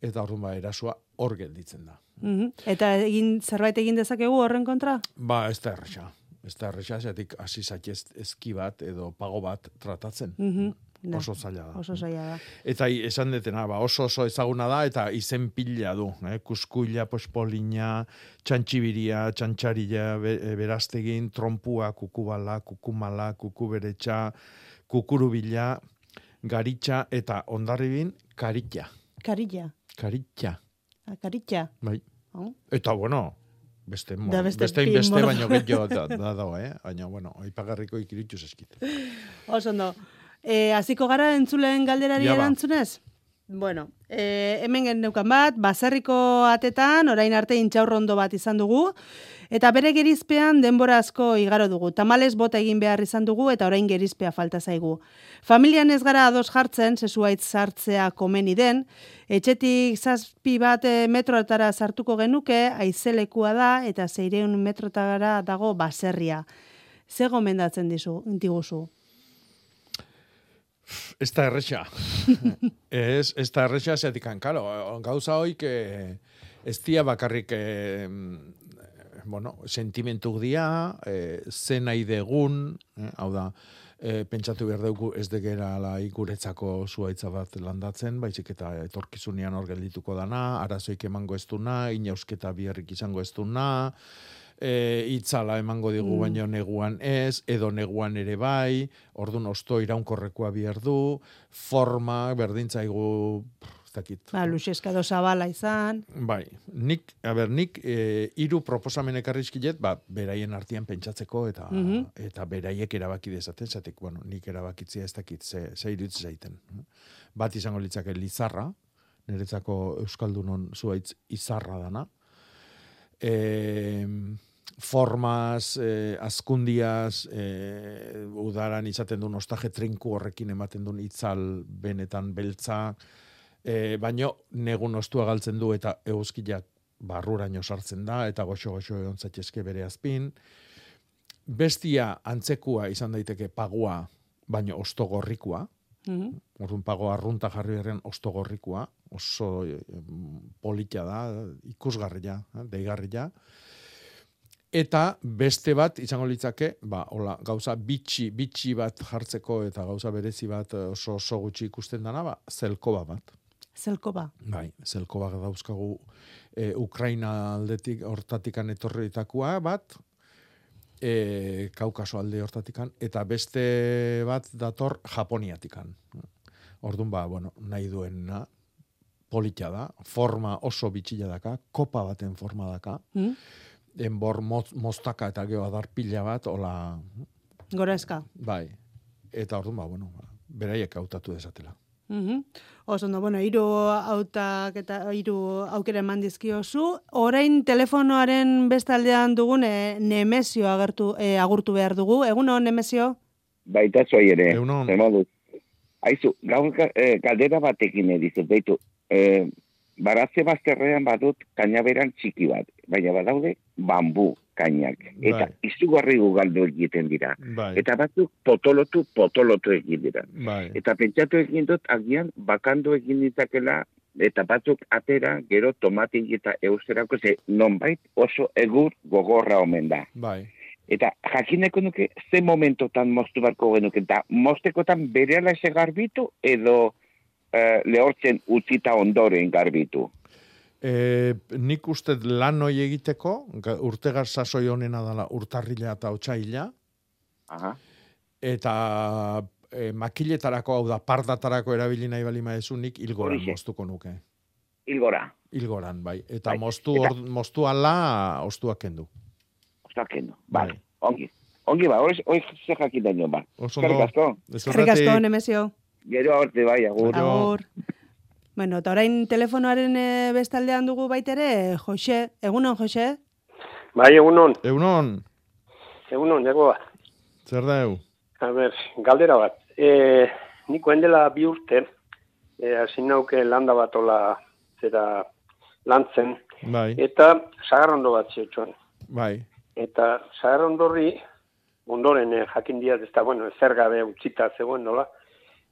eta orduan, ba, erasua hor gelditzen da. Mhm. Eta egin zerbait egin dezakegu horren kontra? Ba, ez da erresa. Ez da erresa, zeatik hasi zaitez eski bat edo pago bat tratatzen. Mhm. Da, Oso zaila da. Oso zaila da. Eta esan detena, ba, oso oso ezaguna da, eta izen pila du. Eh? Kuskuila, pospolina, txantxibiria, txantxarila, be, e, beraztegin, trompua, kukubala, kukumala, kukuberetxa, kukurubila, garitxa, eta ondarribin, karitxa. Karilla. Karitxa, Ah, Karitxa. bai. Oh. Eta, bueno, beste, mo, Da beste, beste beste, bi beste mordo. baino gehiago da, da dago, eh? Baina, bueno, aipagarriko ikirituz eskit. Oso ondo. E, aziko gara entzulen galderari Ja ba. erantzunez? Bueno, e, hemen geneukan bat, baserriko atetan, orain arte intxaurrondo bat izan dugu, eta bere gerizpean denbora asko igaro dugu. Tamales bota egin behar izan dugu, eta orain gerizpea falta zaigu. Familian ez gara ados jartzen, sesuaitz sartzea komeni den, etxetik zazpi bat e, metroetara sartuko genuke, aizelekua da, eta zeireun metrotara dago baserria. Ze gomendatzen dizu, diguzu? Ez da erresa. ez, ez da erresa, zeatik karo, gauza hoik eh, ez dia bakarrik eh, bueno, sentimentuk dia, eh, ze nahi degun, eh, hau da, eh, pentsatu behar dugu ez degerala guretzako zuaitza bat landatzen, baizik eta etorkizunean hor geldituko dana, arazoik emango ez duna, inausketa biherrik izango ez duna, e, itzala emango digu Mm. baino neguan ez, edo neguan ere bai, ordun osto iraunkorrekoa bihar du, forma berdintzaigu, ez dakit. Ba, Luxeska do Zabala izan. Bai, nik, a ber, nik e, hiru proposamen ekarrizkilet, ba, beraien artean pentsatzeko eta Mhm. eta beraiek erabaki dezaten, zatek, bueno, nik erabakitzea ez dakit ze, ze irutz zaiten. Bat izango litzake Lizarra, niretzako Euskaldunon zuaitz izarra dana. E, formaz, eh, azkundiaz, eh, udaran izaten duen ostaje trinku horrekin ematen duen itzal benetan beltza, e, baino negun ostua galtzen du eta euskiak barruraino sartzen da eta goxo-goxo egon zaitezke bere azpin. Bestia antzekua izan daiteke pagua, baino ostogorrikua, Mhm. Orduan pago arrunta jarri berren ostogorrikua, oso eh, polita da, ikusgarria, deigarria. Eta beste bat izango litzake, ba, hola, gauza bitxi, bitxi bat jartzeko eta gauza berezi bat eh, oso oso gutxi ikusten dana, ba, zelkoba bat. Zelkoba. Bai, zelkoba dauzkagu e, Ukraina aldetik hortatikan etorritakoa bat, e, Kaukaso alde hortatikan, eta beste bat dator Japoniatikan. Orduan ba, bueno, nahi duena polita da, forma oso bitxila daka, kopa baten forma daka, Mhm. Enbor moz, moztaka eta geho adar pila bat, hola, Gora eska. bai, eta orduan ba, bueno, ba, beraiek hautatu dezatela. Mhm. Oso ondo, bueno, hiru autak eta hiru aukera eman dizkiozu. Orain telefonoaren bestaldean dugun e, Nemesio agertu e, agurtu behar dugu. Egun hon Nemesio? Baita zoi ere, zer moduz. Aizu, gaur ga- eh, galdera batekin edizut, baitu, eh, baratze bazterrean badut kainaberan txiki bat, baina badaude bambu kainak, eta Bai. izugarri ugaldu egiten dira. Bai, Eta batzuk potolotu, potolotu egin dira. bai, Eta pentsatu egin dut, agian bakandu egin ditzakela, eta batzuk atera, gero tomatik eta euserako, ze nonbait oso egur gogorra omen da. bai. Eta jakineko nuke ze momentotan moztu barko genuke, eta moztekotan berehala ese garbitu edo eh, lehortzen utzita ondoren garbitu. E, nik uste lan hoi egiteko, ga- urtegar sasoi honena dela urtarrila eta otxaila, Aha. eta e, makiletarako, hau da, pardatarako erabili nahi bali maezu, nik ilgoran Horixe. moztuko nuke. Ilgora. Ilgoran, bai. Eta Bai, moztu, eta- or, moztu ala, ostuak kendu. Ostakeno. Bai. Vale. Ongi. Ongi ba, hori ze jakin daño ba. Oso Eskerrik asko. Eskerrik asko Nemesio. Gero arte bai, agur. Agur. Bueno, eta orain telefonoaren e, bestaldean dugu baitere, Jose, egunon, Jose? Bai, egunon, Eunon, egunon, jagoa. zer da eu? A ber, galdera bat. E, niko endela bi urte, e, hasi nauke landa bat ola zera lantzen, Bai, eta sagarrondo bat zehutxuan. bai, Eta sagarrondorri, ondoren eh, jakin diat, ez da, bueno, zer gabe utzita zegoen nola,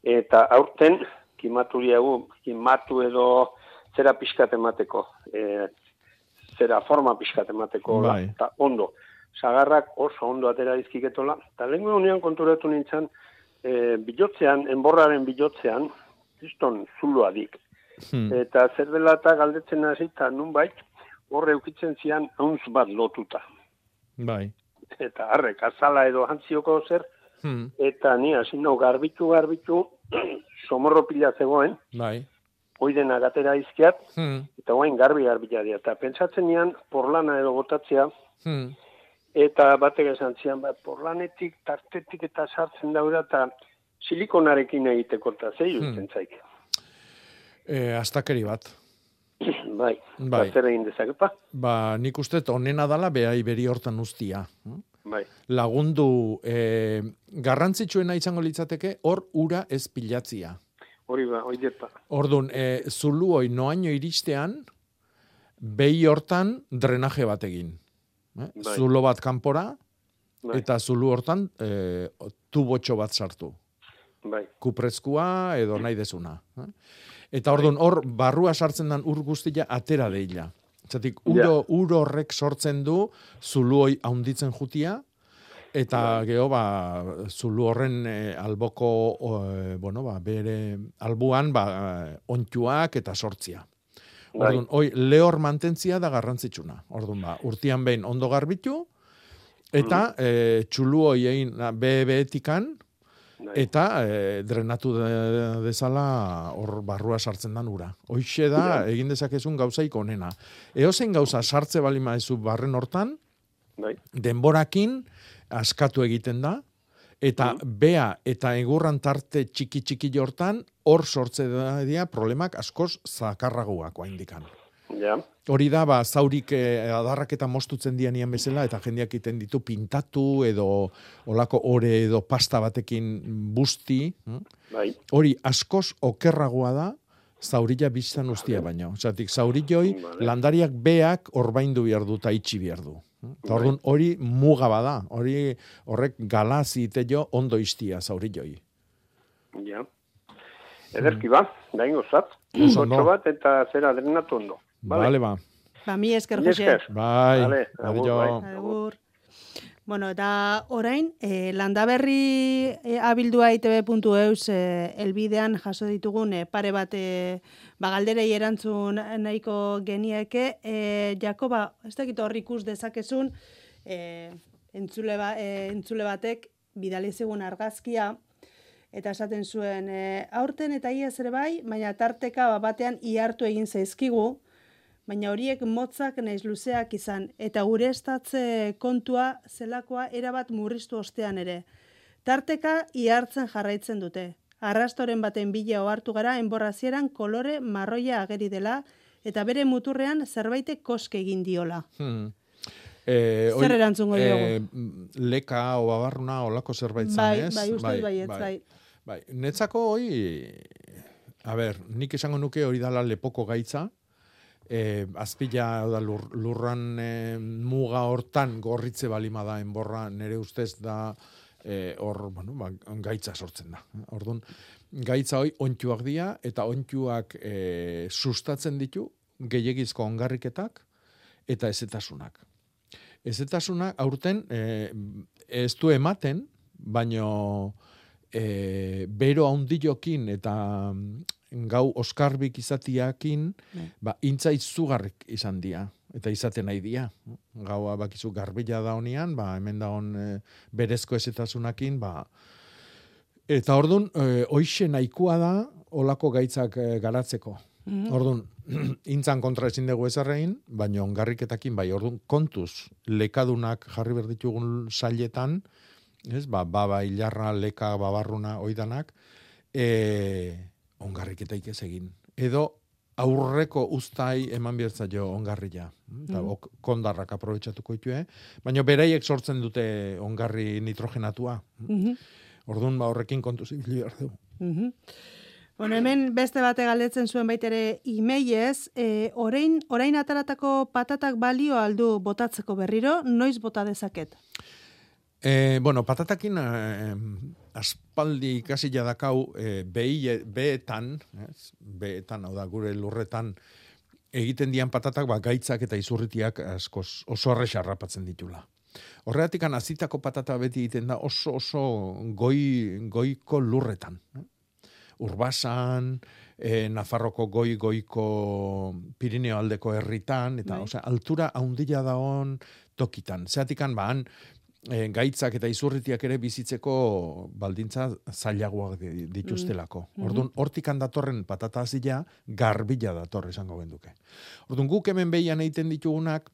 eta aurten, kimatu diagu, kimatu edo zera pixkat emateko, e, zera forma pixkat emateko, Bai. eta ondo. Sagarrak oso ondo atera dizkiketola, eta lehen honean konturatu nintzen, e, bilotzean, enborraren bilotzean, kriston zuloa dik. Hmm. Eta zer dela eta galdetzen hasi, eta nunbait, horre eukitzen zian hauntz bat lotuta. bai. Eta harrek, azala edo antzioko zer, Hmm. eta ni hasi nau garbitu, garbitu, somorro pila zegoen, Bai. oidena gatera izkiat, Hmm. eta guain garbi garbila dira. Eta pentsatzen nian, porlana edo botatzea, Hmm. eta batek esan zian, bat, porlanetik, tartetik eta sartzen daura, eta silikonarekin egiteko, eta zei Hmm. hmm. zaik. E, astakeri bat. bai, Bai. Zer egin dezakepa? Ba, nik uste onena dala behai beri hortan ustia. Hm? Bai, Lagundu, e, garrantzitsuena izango litzateke, hor ura ez pilatzia. hori ba, hori depa. Ordun, e, zuluoi noaino iristean, behi hortan drenaje bat egin. Eh? Bai. Zulo bat kanpora, Bai, eta zulu hortan e, tubotxo bat sartu. bai, kuprezkua edo nahi desuna. eh? Eta orduan hor barrua sartzen dan ur guztia atera deila. Zatik, uro, uro horrek sortzen du zuluoi haunditzen jutia, eta geho, ba, zulu horren e, alboko, e, bueno, ba, bere albuan, ba, e, ontsuak eta sortzia. bai, Orduan, hoi, lehor mantentzia da garrantzitsuna. Orduan, ba, urtian behin ondo garbitu, eta e, txulu hoiein be-beetikan, bai. Eta e, drenatu de, dezala hor barrua sartzen dan ura. Hoixe da, egin dezakezun gauzaik onena. Eozen gauza sartze bali maezu barren hortan, bai, denborakin askatu egiten da, eta bea eta egurran tarte txiki txiki hortan, hor sortze da dira problemak askoz zakarragoak indikan. Ja, Hori da, ba, zaurik eh, adarrak eta mostutzen dianian bezala, eta jendeak iten ditu pintatu, edo olako ore edo pasta batekin busti. hm? bai, Hori askoz okerragoa da, zaurila biztan ustia baino. Osatik, zaurilloi, Vale. landariak beak orbaindu behar du eta itxi behar du. Eta orduan, hori muga bada, hori horrek galazi ite jo ondo iztia zaurilloi. ja. Ederki ba, da ingo zat. Oso. Otso bat eta zera drenatu ondo. Bale, ba. Ba, mi esker, Jose. esker. Bai, Vale, adio. bai. Agur. Bueno, eta orain, e, landaberri e, abildua itb.eus e, elbidean jaso ditugun e, pare bat e, ba, galderei erantzun nahiko genieke. E, Jakoba, ez dakit hor ikus dezakezun, e, entzule, ba, e, entzule batek bidali zigun argazkia, eta esaten zuen, e, aurten eta iaz ere bai, baina tarteka ba, batean ihartu egin zaizkigu, baina horiek motzak naiz luzeak izan, eta gure estatze kontua zelakoa erabat murriztu ostean ere. Tarteka ihartzen jarraitzen dute. Arrastoren baten bila ohartu gara enborrazieran kolore marroia ageri dela, eta bere muturrean zerbaitek koske egin diola. Hmm. Eh, Zer erantzungo? Eh, leka o babarruna olako zerbait zan, Bai, ez? bai, uste dut baietz, bai. Bai, netzako hoi, a ber, nik esango nuke hori dala lepoko gaitza, e, azpila da lur, lurran e, muga hortan gorritze balima da enborra nere ustez da e, hor, bueno, ba, gaitza sortzen da. Orduan, gaitza hoi ontsuak dira eta ontsuak e, sustatzen ditu gehiagizko ongarriketak eta ezetasunak. Ezetasunak aurten e, ez du ematen, baino e, bero haundillokin eta gau oskarbik izatiakin, Bai. ba, intza izugarrik izan dia, eta izaten nahi dia. Gaua bakizu garbila da honian, ba, hemen da hon e, berezko ezetasunakin, ba, eta ordun e, hoixe nahikoa da olako gaitzak e, garatzeko. Mhm. Orduan, intzan kontra ezin dugu ezarrein, baina ongarriketakin bai, orduan, kontuz, lekadunak jarri berditugun sailetan, ez, ba, baba, hilarra, leka, babarruna, oidanak, e, ongarriketaik ez egin. edo aurreko uztai eman biertza jo ongarria. Eta Mhm. ok- kondarrak aprobetsatuko ditue, baina beraiek sortzen dute ongarri nitrogenatua. Mhm. Orduan, ba, horrekin kontu zibili behar dugu. Mhm. Bueno, hemen beste bate galdetzen zuen baitere imeiez, e, orain, orain ataratako patatak balio aldu botatzeko berriro, noiz bota dezaket? E, bueno, patatakin eh, aspaldi ikasi jadakau e, behi, beetan, ez? beetan, hau da, gure lurretan, egiten dian patatak, ba, gaitzak eta izurritiak askoz oso arrexa harrapatzen ditula. Horregatik azitako patata beti egiten da oso oso goi, goiko lurretan. Eh? Urbasan, e, Nafarroko goi goiko Pirineo aldeko herritan, eta Bai. osea, altura haundila daon tokitan. Zeatikan, ba, han, e, gaitzak eta izurritiak ere bizitzeko baldintza zailagoak di- dituztelako. Mhm. Orduan, hortikan datorren patata hazila, garbila dator esango genduke. Orduan, guk hemen behian egiten ditugunak,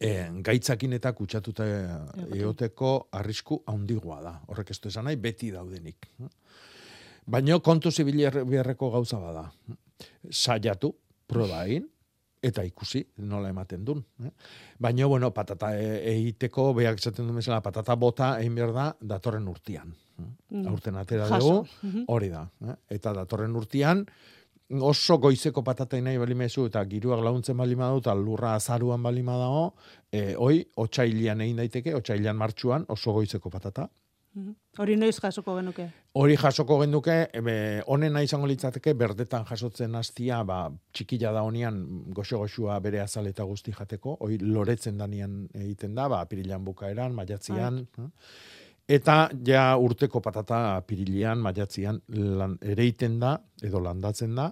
e, gaitzakin eta kutsatuta eoteko arrisku handigoa da. Horrek ez du esan nahi, beti daudenik. Baina kontu zibili beharreko gauza bada. Saiatu, proba egin, eta ikusi nola ematen dun. Eh? Baina, bueno, patata e- egiteko, beak esaten du bezala, patata bota egin behar da, datorren urtian. Mm. Aurten atera dugu, Mhm. hori da. Eh? Eta datorren urtian, oso goizeko patata nahi bali mezu, eta giruak launtzen bali madau, eta lurra azaruan bali madao, e, hoi, otxailian egin daiteke, otxailian martxuan, oso goizeko patata. Mhm. Hori noiz jasoko genuke? Hori jasoko genduke, ebe, onena izango litzateke, berdetan jasotzen hastia, ba, txikila da honian, goxo-goxua bere azaleta guzti jateko, hori loretzen danian egiten da, ba, apirilan bukaeran, maiatzian, eh? eta ja urteko patata apirilian, maiatzian, lan, ere iten da, edo landatzen da,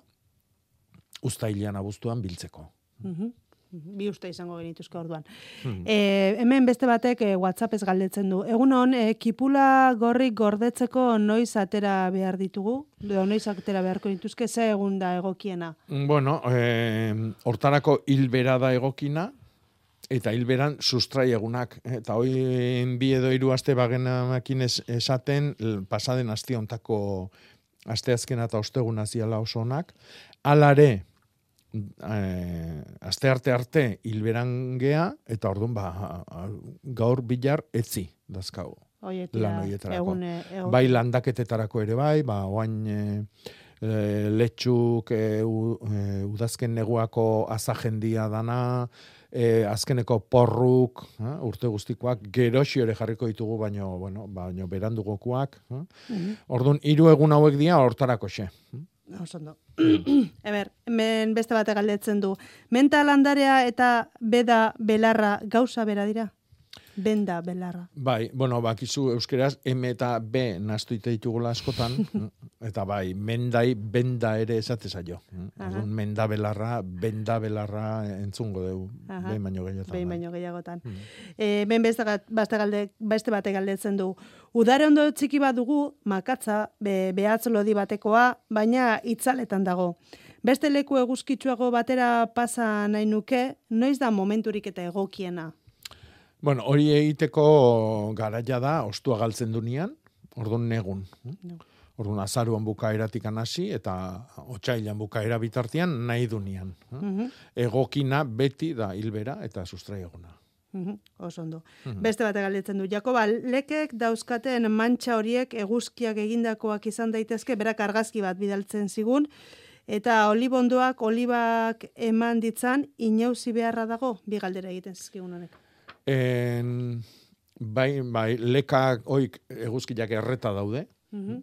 ustailean abuztuan biltzeko. Mhm. Bi uste izango genituzke orduan. Hmm. E, hemen beste batek e, WhatsAppez galdetzen du. Egunon, e, kipula gorrik gordetzeko noiz atera behar ditugu? Edo noiz atera beharko dituzke, ze egun da egokiena? Bueno, eh, hortarako hilbera da egokina, eta hilberan sustrai egunak. Eta hoi bi edo hiru aste bagenakin es, esaten, pasaden aste hontako asteazkena eta osteguna ziala oso onak. Alare, eh, aste arte arte hilberan gea, eta orduan ba, gaur bilar etzi dazkago. Oietira, Lan horietarako. egun, e, egun. Bai landaketetarako ere bai, ba, oain e, letxuk e, u, e, udazken neguako azajendia dana, e, azkeneko porruk, eh, urte guztikoak, geroxi ere jarriko ditugu, baino, bueno, baino berandugokoak. Eh? Mhm. Orduan, hiru egun hauek dira hortarako xe. Oso ondo. Eber, hemen beste bate galdetzen du. Menta landarea eta beda belarra gauza bera dira? Benda belarra. Bai, bueno, bakizu euskeraz M eta B nastu ite ditugula askotan, eta bai, mendai, benda ere esate zaio. Aha. Orduan, menda belarra, benda belarra entzungo dugu, behin baino gehiagotan. Behin bai. baino gehiagotan. Mm. E, ben beste, gat- beste, galde, beste bate galdetzen du. Udare ondo txiki bat dugu, makatza, be, behatz lodi batekoa, baina itzaletan dago. Beste leku eguzkitsuago batera pasa nahi nuke, noiz da momenturik eta egokiena. Bueno, hori egiteko garaia da, ostua galtzen dunean, orduan negun. No. Orduan azaruan bukaeratik hasi eta otsailan bukaera bitartean nahi dunean. Mhm. Egokina beti da hilbera eta sustrai eguna. Mhm, Oso ondo. Mhm. Beste bate galdetzen du. Jakoba, lekek dauzkaten mantxa horiek eguzkiak egindakoak izan daitezke, berak argazki bat bidaltzen zigun, eta olibondoak, olibak eman ditzan, inauzi beharra dago, bi galdera egiten zizkigun honek. En, bai, bai, lekak oik eguzkiak erreta daude, Mhm.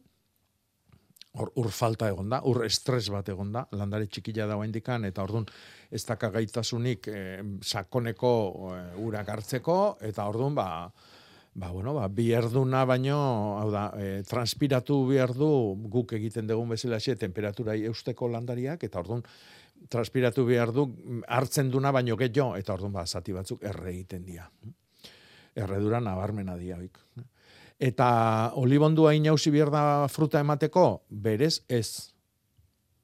hor ur falta egon da, ur estres bat egon da, landare txikila da indikan eta ordun ez daka gaitasunik eh, sakoneko eh, urak hartzeko, eta ordun ba, ba, bueno, ba, bi erduna baino, hau da, eh, transpiratu behar du guk egiten dugun bezala xe, temperaturai eusteko landariak, eta ordun transpiratu behar du mm, hartzen duna baino gehiago, eta ordun ba, zati batzuk erre egiten dira. Erredura nabarmena dia hoik. Eta olibondua inausi behar da fruta emateko, berez ez.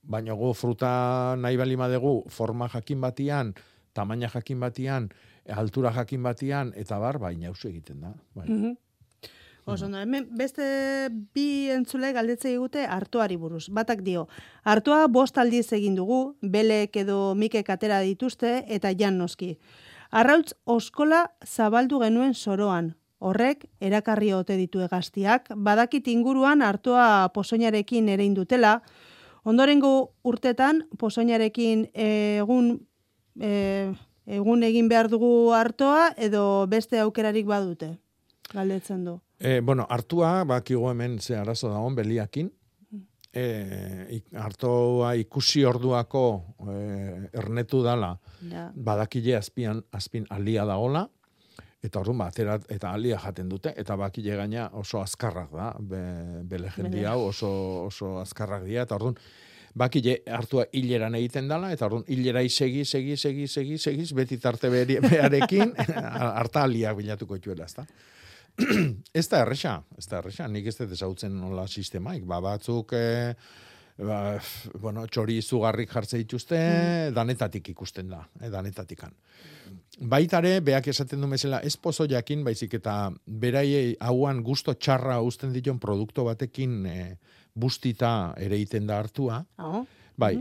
Baina gu fruta nahi bali madegu forma jakin batian, tamaina jakin batian, altura jakin batian, eta bar, ba, inausi egiten da. Bai. Mhm. Oso, ondo, hemen beste bi entzule galdetze digute hartuari buruz. Batak dio, hartua bost aldiz egin dugu, belek edo mikek atera dituzte eta jan noski. Arrautz oskola zabaldu genuen soroan. Horrek, erakarri ote ditu egaztiak, badakit inguruan hartua posoinarekin ere indutela, ondorengo urtetan posoinarekin egun, e, egun egin behar dugu hartoa edo beste aukerarik badute, galdetzen du. E, bueno, hartua, bakigu hemen ze arazo dagoen beliakin, e, hartoa ikusi orduako e, ernetu dala, Ja. badakile azpian, azpin alia dagola, eta orduan batera eta alia jaten dute, eta bakile gaina oso azkarrak da, be, bele jendi hau oso, oso azkarrak dira, eta orduan bakile hartua hileran egiten dala, eta orduan hilerai segi, segi, segi, segi, segi, beti tarte beri- bearekin, harta aliak bilatuko dituela, ezta? ez da erresa, ez da erresa, nik ez dut ezautzen nola sistemaik, ba, batzuk, e, ba, bueno, txori izugarrik jartze dituzte, danetatik ikusten da, e, danetatikan. Baitare, beak esaten du mesela, ez pozo jakin, baizik eta beraiei hauan gusto txarra uzten dion produkto batekin e, bustita ere egiten da hartua, Aho. bai,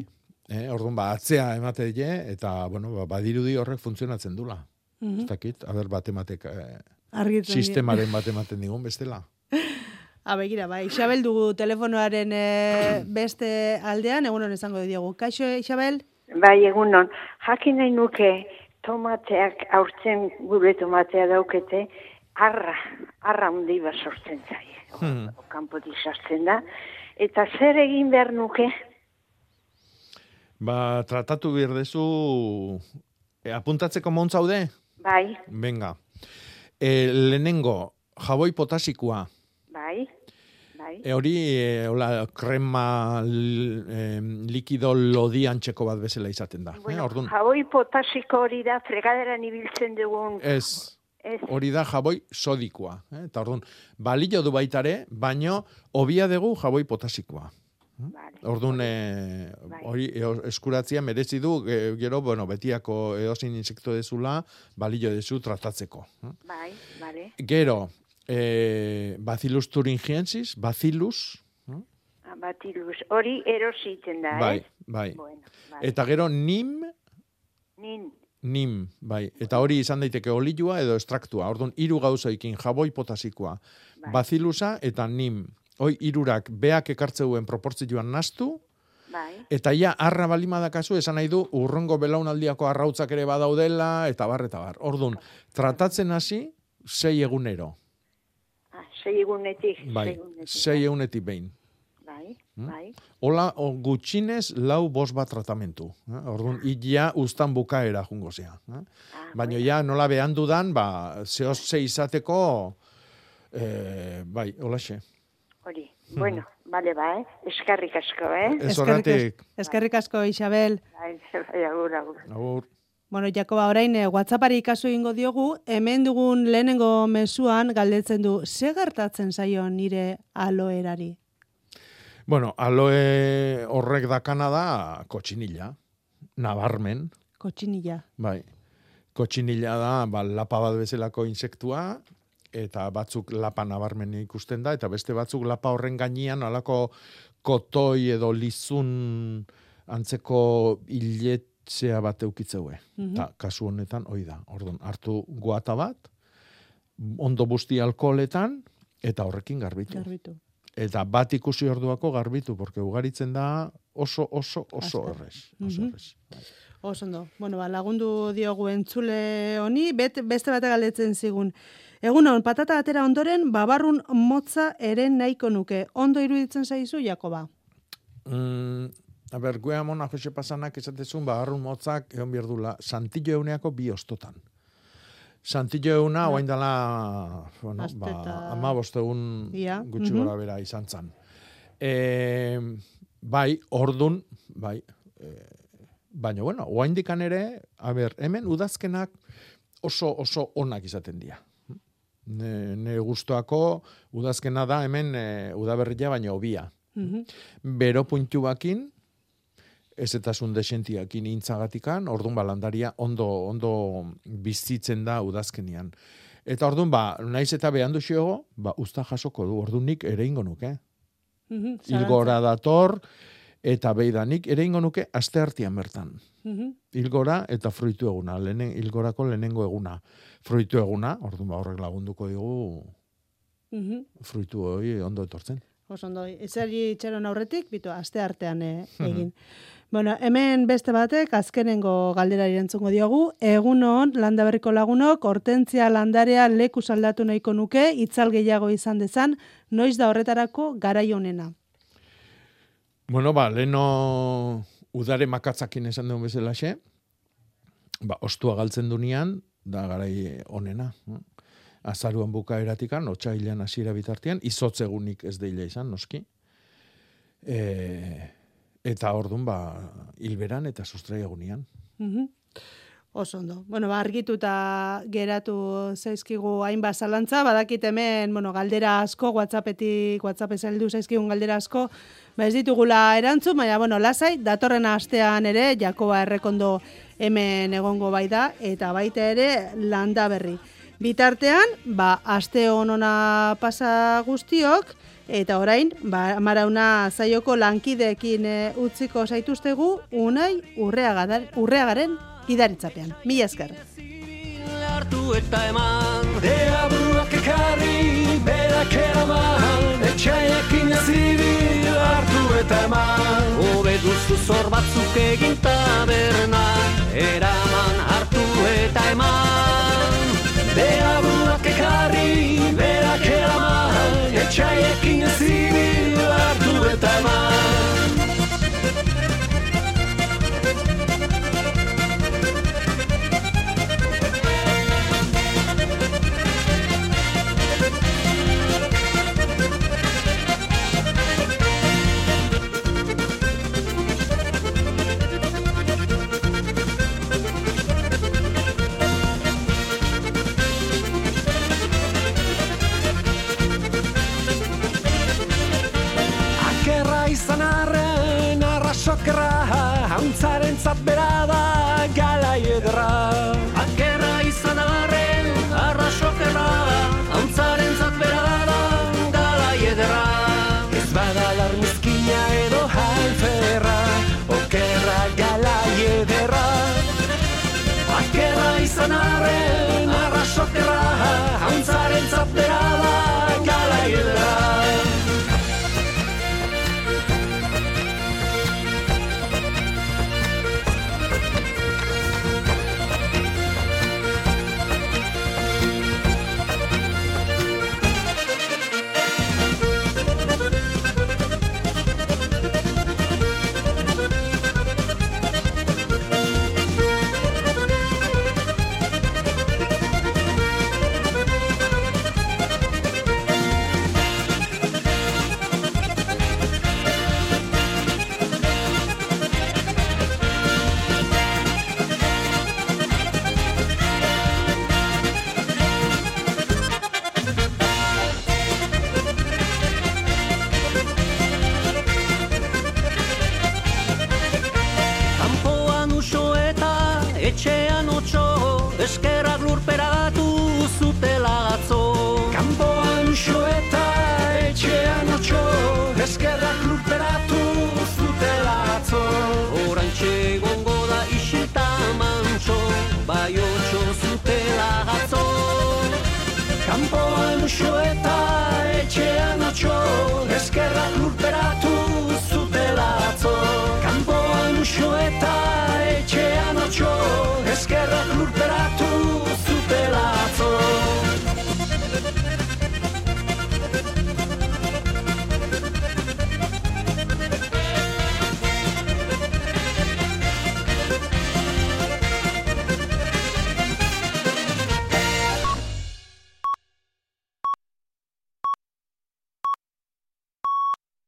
eh, orduan, ba, atzea emate die, eta, bueno, ba, badirudi horrek funtzionatzen dula. Mhm. Ez dakit, aber batematek, eh, Argitzen sistemaren bat ematen digun bestela. Ha, begira, bai, Isabel dugu telefonoaren e, beste aldean, egun hon esango diogu. Kaixo, Isabel? Bai, egunon, jakin nahi nuke tomateak aurtzen gure tomatea daukete, arra, arra hundi bat sortzen zaie. Hmm. O, kanpotik sartzen da. Eta zer egin behar nuke? Ba, tratatu birdezu, e, apuntatzeko montzaude? Bai, Venga. E, lehenengo, jaboi potasikoa. bai, bai. E, hori, e, hola, krema l, e, likido lodiantxeko bat bezala izaten da. Bueno, eh? Orduan, jaboi potasiko hori da fregaderan ibiltzen dugun. ez, Ez, hori da jaboi sodikoa. Eh? Eta orduan, balio du baitare, baino, obia dugu jaboi potasikoa. Vale. Orduan, e, Bai. hori eo- eskuratzia merezi du, gero, bueno, betiako edozein insekto dezula, balio dezu tratatzeko. eh? Bai, vale. Gero, e, Bacillus thuringiensis, Bacillus, Ah, Batiluz, hori erositen da, bai, ez? bai. Bueno, vale. Eta gero, nim, Nin, nim, bai. Eta hori izan daiteke olioa edo estraktua. Orduan, hiru gauzoikin jaboi potasikoa, Bai. Bacillusa eta nim. Hoi hirurak beak ekartzeuen proportzioan nastu, bai, Eta ja, arra balima dakazu, esan nahi du, urrongo belaunaldiako arrautzak ere badaudela, eta bar, eta bar. Orduan, tratatzen hasi, sei egunero. ah, sei egunetik. Bai, egunetik, sei egunetik behin. Bai, Hmm? bai, Ola, o, gutxinez, lau bos bat tratamentu. Eh? Orduan, ja, ustan bukaera jungo zea. Eh? ah, Baina ja, nola behan dudan, ba, zehoz ze izateko, eh, bai, olaxe. Hori. Bueno, bale, ba, eh? Eskarrik asko, eh? Eskerrik Eskerrik asko, Isabel. Bai, bai, agur, agur. agur. Bueno, Jakoba, orain eh, WhatsAppari kasu egingo diogu, hemen dugun lehenengo mezuan galdetzen du, ze gertatzen zaio nire aloerari? Bueno, aloe horrek dakana da kotxinilla, nabarmen, Kotxinilla. bai. Kotxinilla da, ba, lapa bat bezalako insektua, eta batzuk lapa nabarmen ikusten da, eta beste batzuk lapa horren gainean alako kotoi edo lizun antzeko hiletzea bat eukitzeue. Mhm. Eta kasu honetan, hoi da, orduan, hartu guata bat, ondo busti alkoholetan, eta horrekin garbitu. Garbitu. Eta bat ikusi orduako garbitu, porque ugaritzen da oso, oso, oso Azkar. errez. Oso Mhm. errez. Oso ondo. Bueno, ba, lagundu diogu entzule honi, bet, beste bate galdetzen zigun. Egun hon, patata atera ondoren, babarrun motza ere nahiko nuke. Ondo iruditzen zaizu, Jakoba? Mm, a ber, guea mona Jose Pasanak esatezun, ba, arrun motzak egon bierdula, santillo euneako bi ostotan. Santillo euna, oain dela, bueno, ba, Asteta- ama bostegun Ia, gutxi mhm. gora bera izan zan. E, bai, ordun, bai, e, baina, bueno, oain dikan ere, a ber, hemen udazkenak oso, oso onak izaten dira. Ne, ne gustoako udazkena da hemen e, udaberria baina hobia. Mhm. Bero puntu bakin, ez eta desentiakin intzagatikan, orduan balandaria ondo, ondo bizitzen da udazkenian. Eta orduan, ba, naiz eta behan duxiogo, ba, usta jasoko du, orduan nik ere ingo nuke. Mhm, Ilgora dator, eta beidanik ere ingo nuke aste hartian bertan. Mhm. Ilgora eta fruitu eguna, lehenen, ilgorako lehenengo eguna. Fruitu eguna, orduan ba, horrek lagunduko digu Mhm. fruitu hori ondo etortzen. Oso ondo, ezari itxaron aurretik, bitu, aste artean Mhm. egin. Bueno, hemen beste batek azkenengo galdera erantzungo diogu. Egunon, landaberriko lagunok, hortentzia landarea leku saldatu nahiko nuke, itzal gehiago izan dezan, noiz da horretarako garai honena. Bueno, ba, leno udare makatzakin esan duen bezalaxe, ba, ostua galtzen dunean, da garai onena. no? Azaruan bukaeratikan, otsailean hasiera bitartean, izotzegunik ez deila izan, noski. E, eta ordun ba, hilberan eta sustraiagunean. Mhm. Oso ondo. Bueno, ba, argituta geratu zaizkigu hainbat zalantza, badakit hemen, bueno, galdera asko, WhatsAppetik, WhatsApp heldu zaizkigun galdera asko, ba ez ditugula erantzun, baina, bueno, lasai, datorren astean ere, Jakoba errekondo hemen egongo bai da, eta baita ere landa berri. Bitartean, ba, aste honona pasa guztiok, eta orain, ba, marauna zaioko lankideekin e, utziko zaituztegu, unai urreagaren, urreagaren gidaritzapean. Mila esker. Hartu eta eman. Deabuak ekarri, berak eraman. Etxaiekin zibil hartu eta eman. Hobe duzu zor batzuk egin tabernan Eraman hartu eta eman. Deabuak ekarri, berak eraman. Etxaiekin zibil hartu eta eman Hauntzaren zatbera da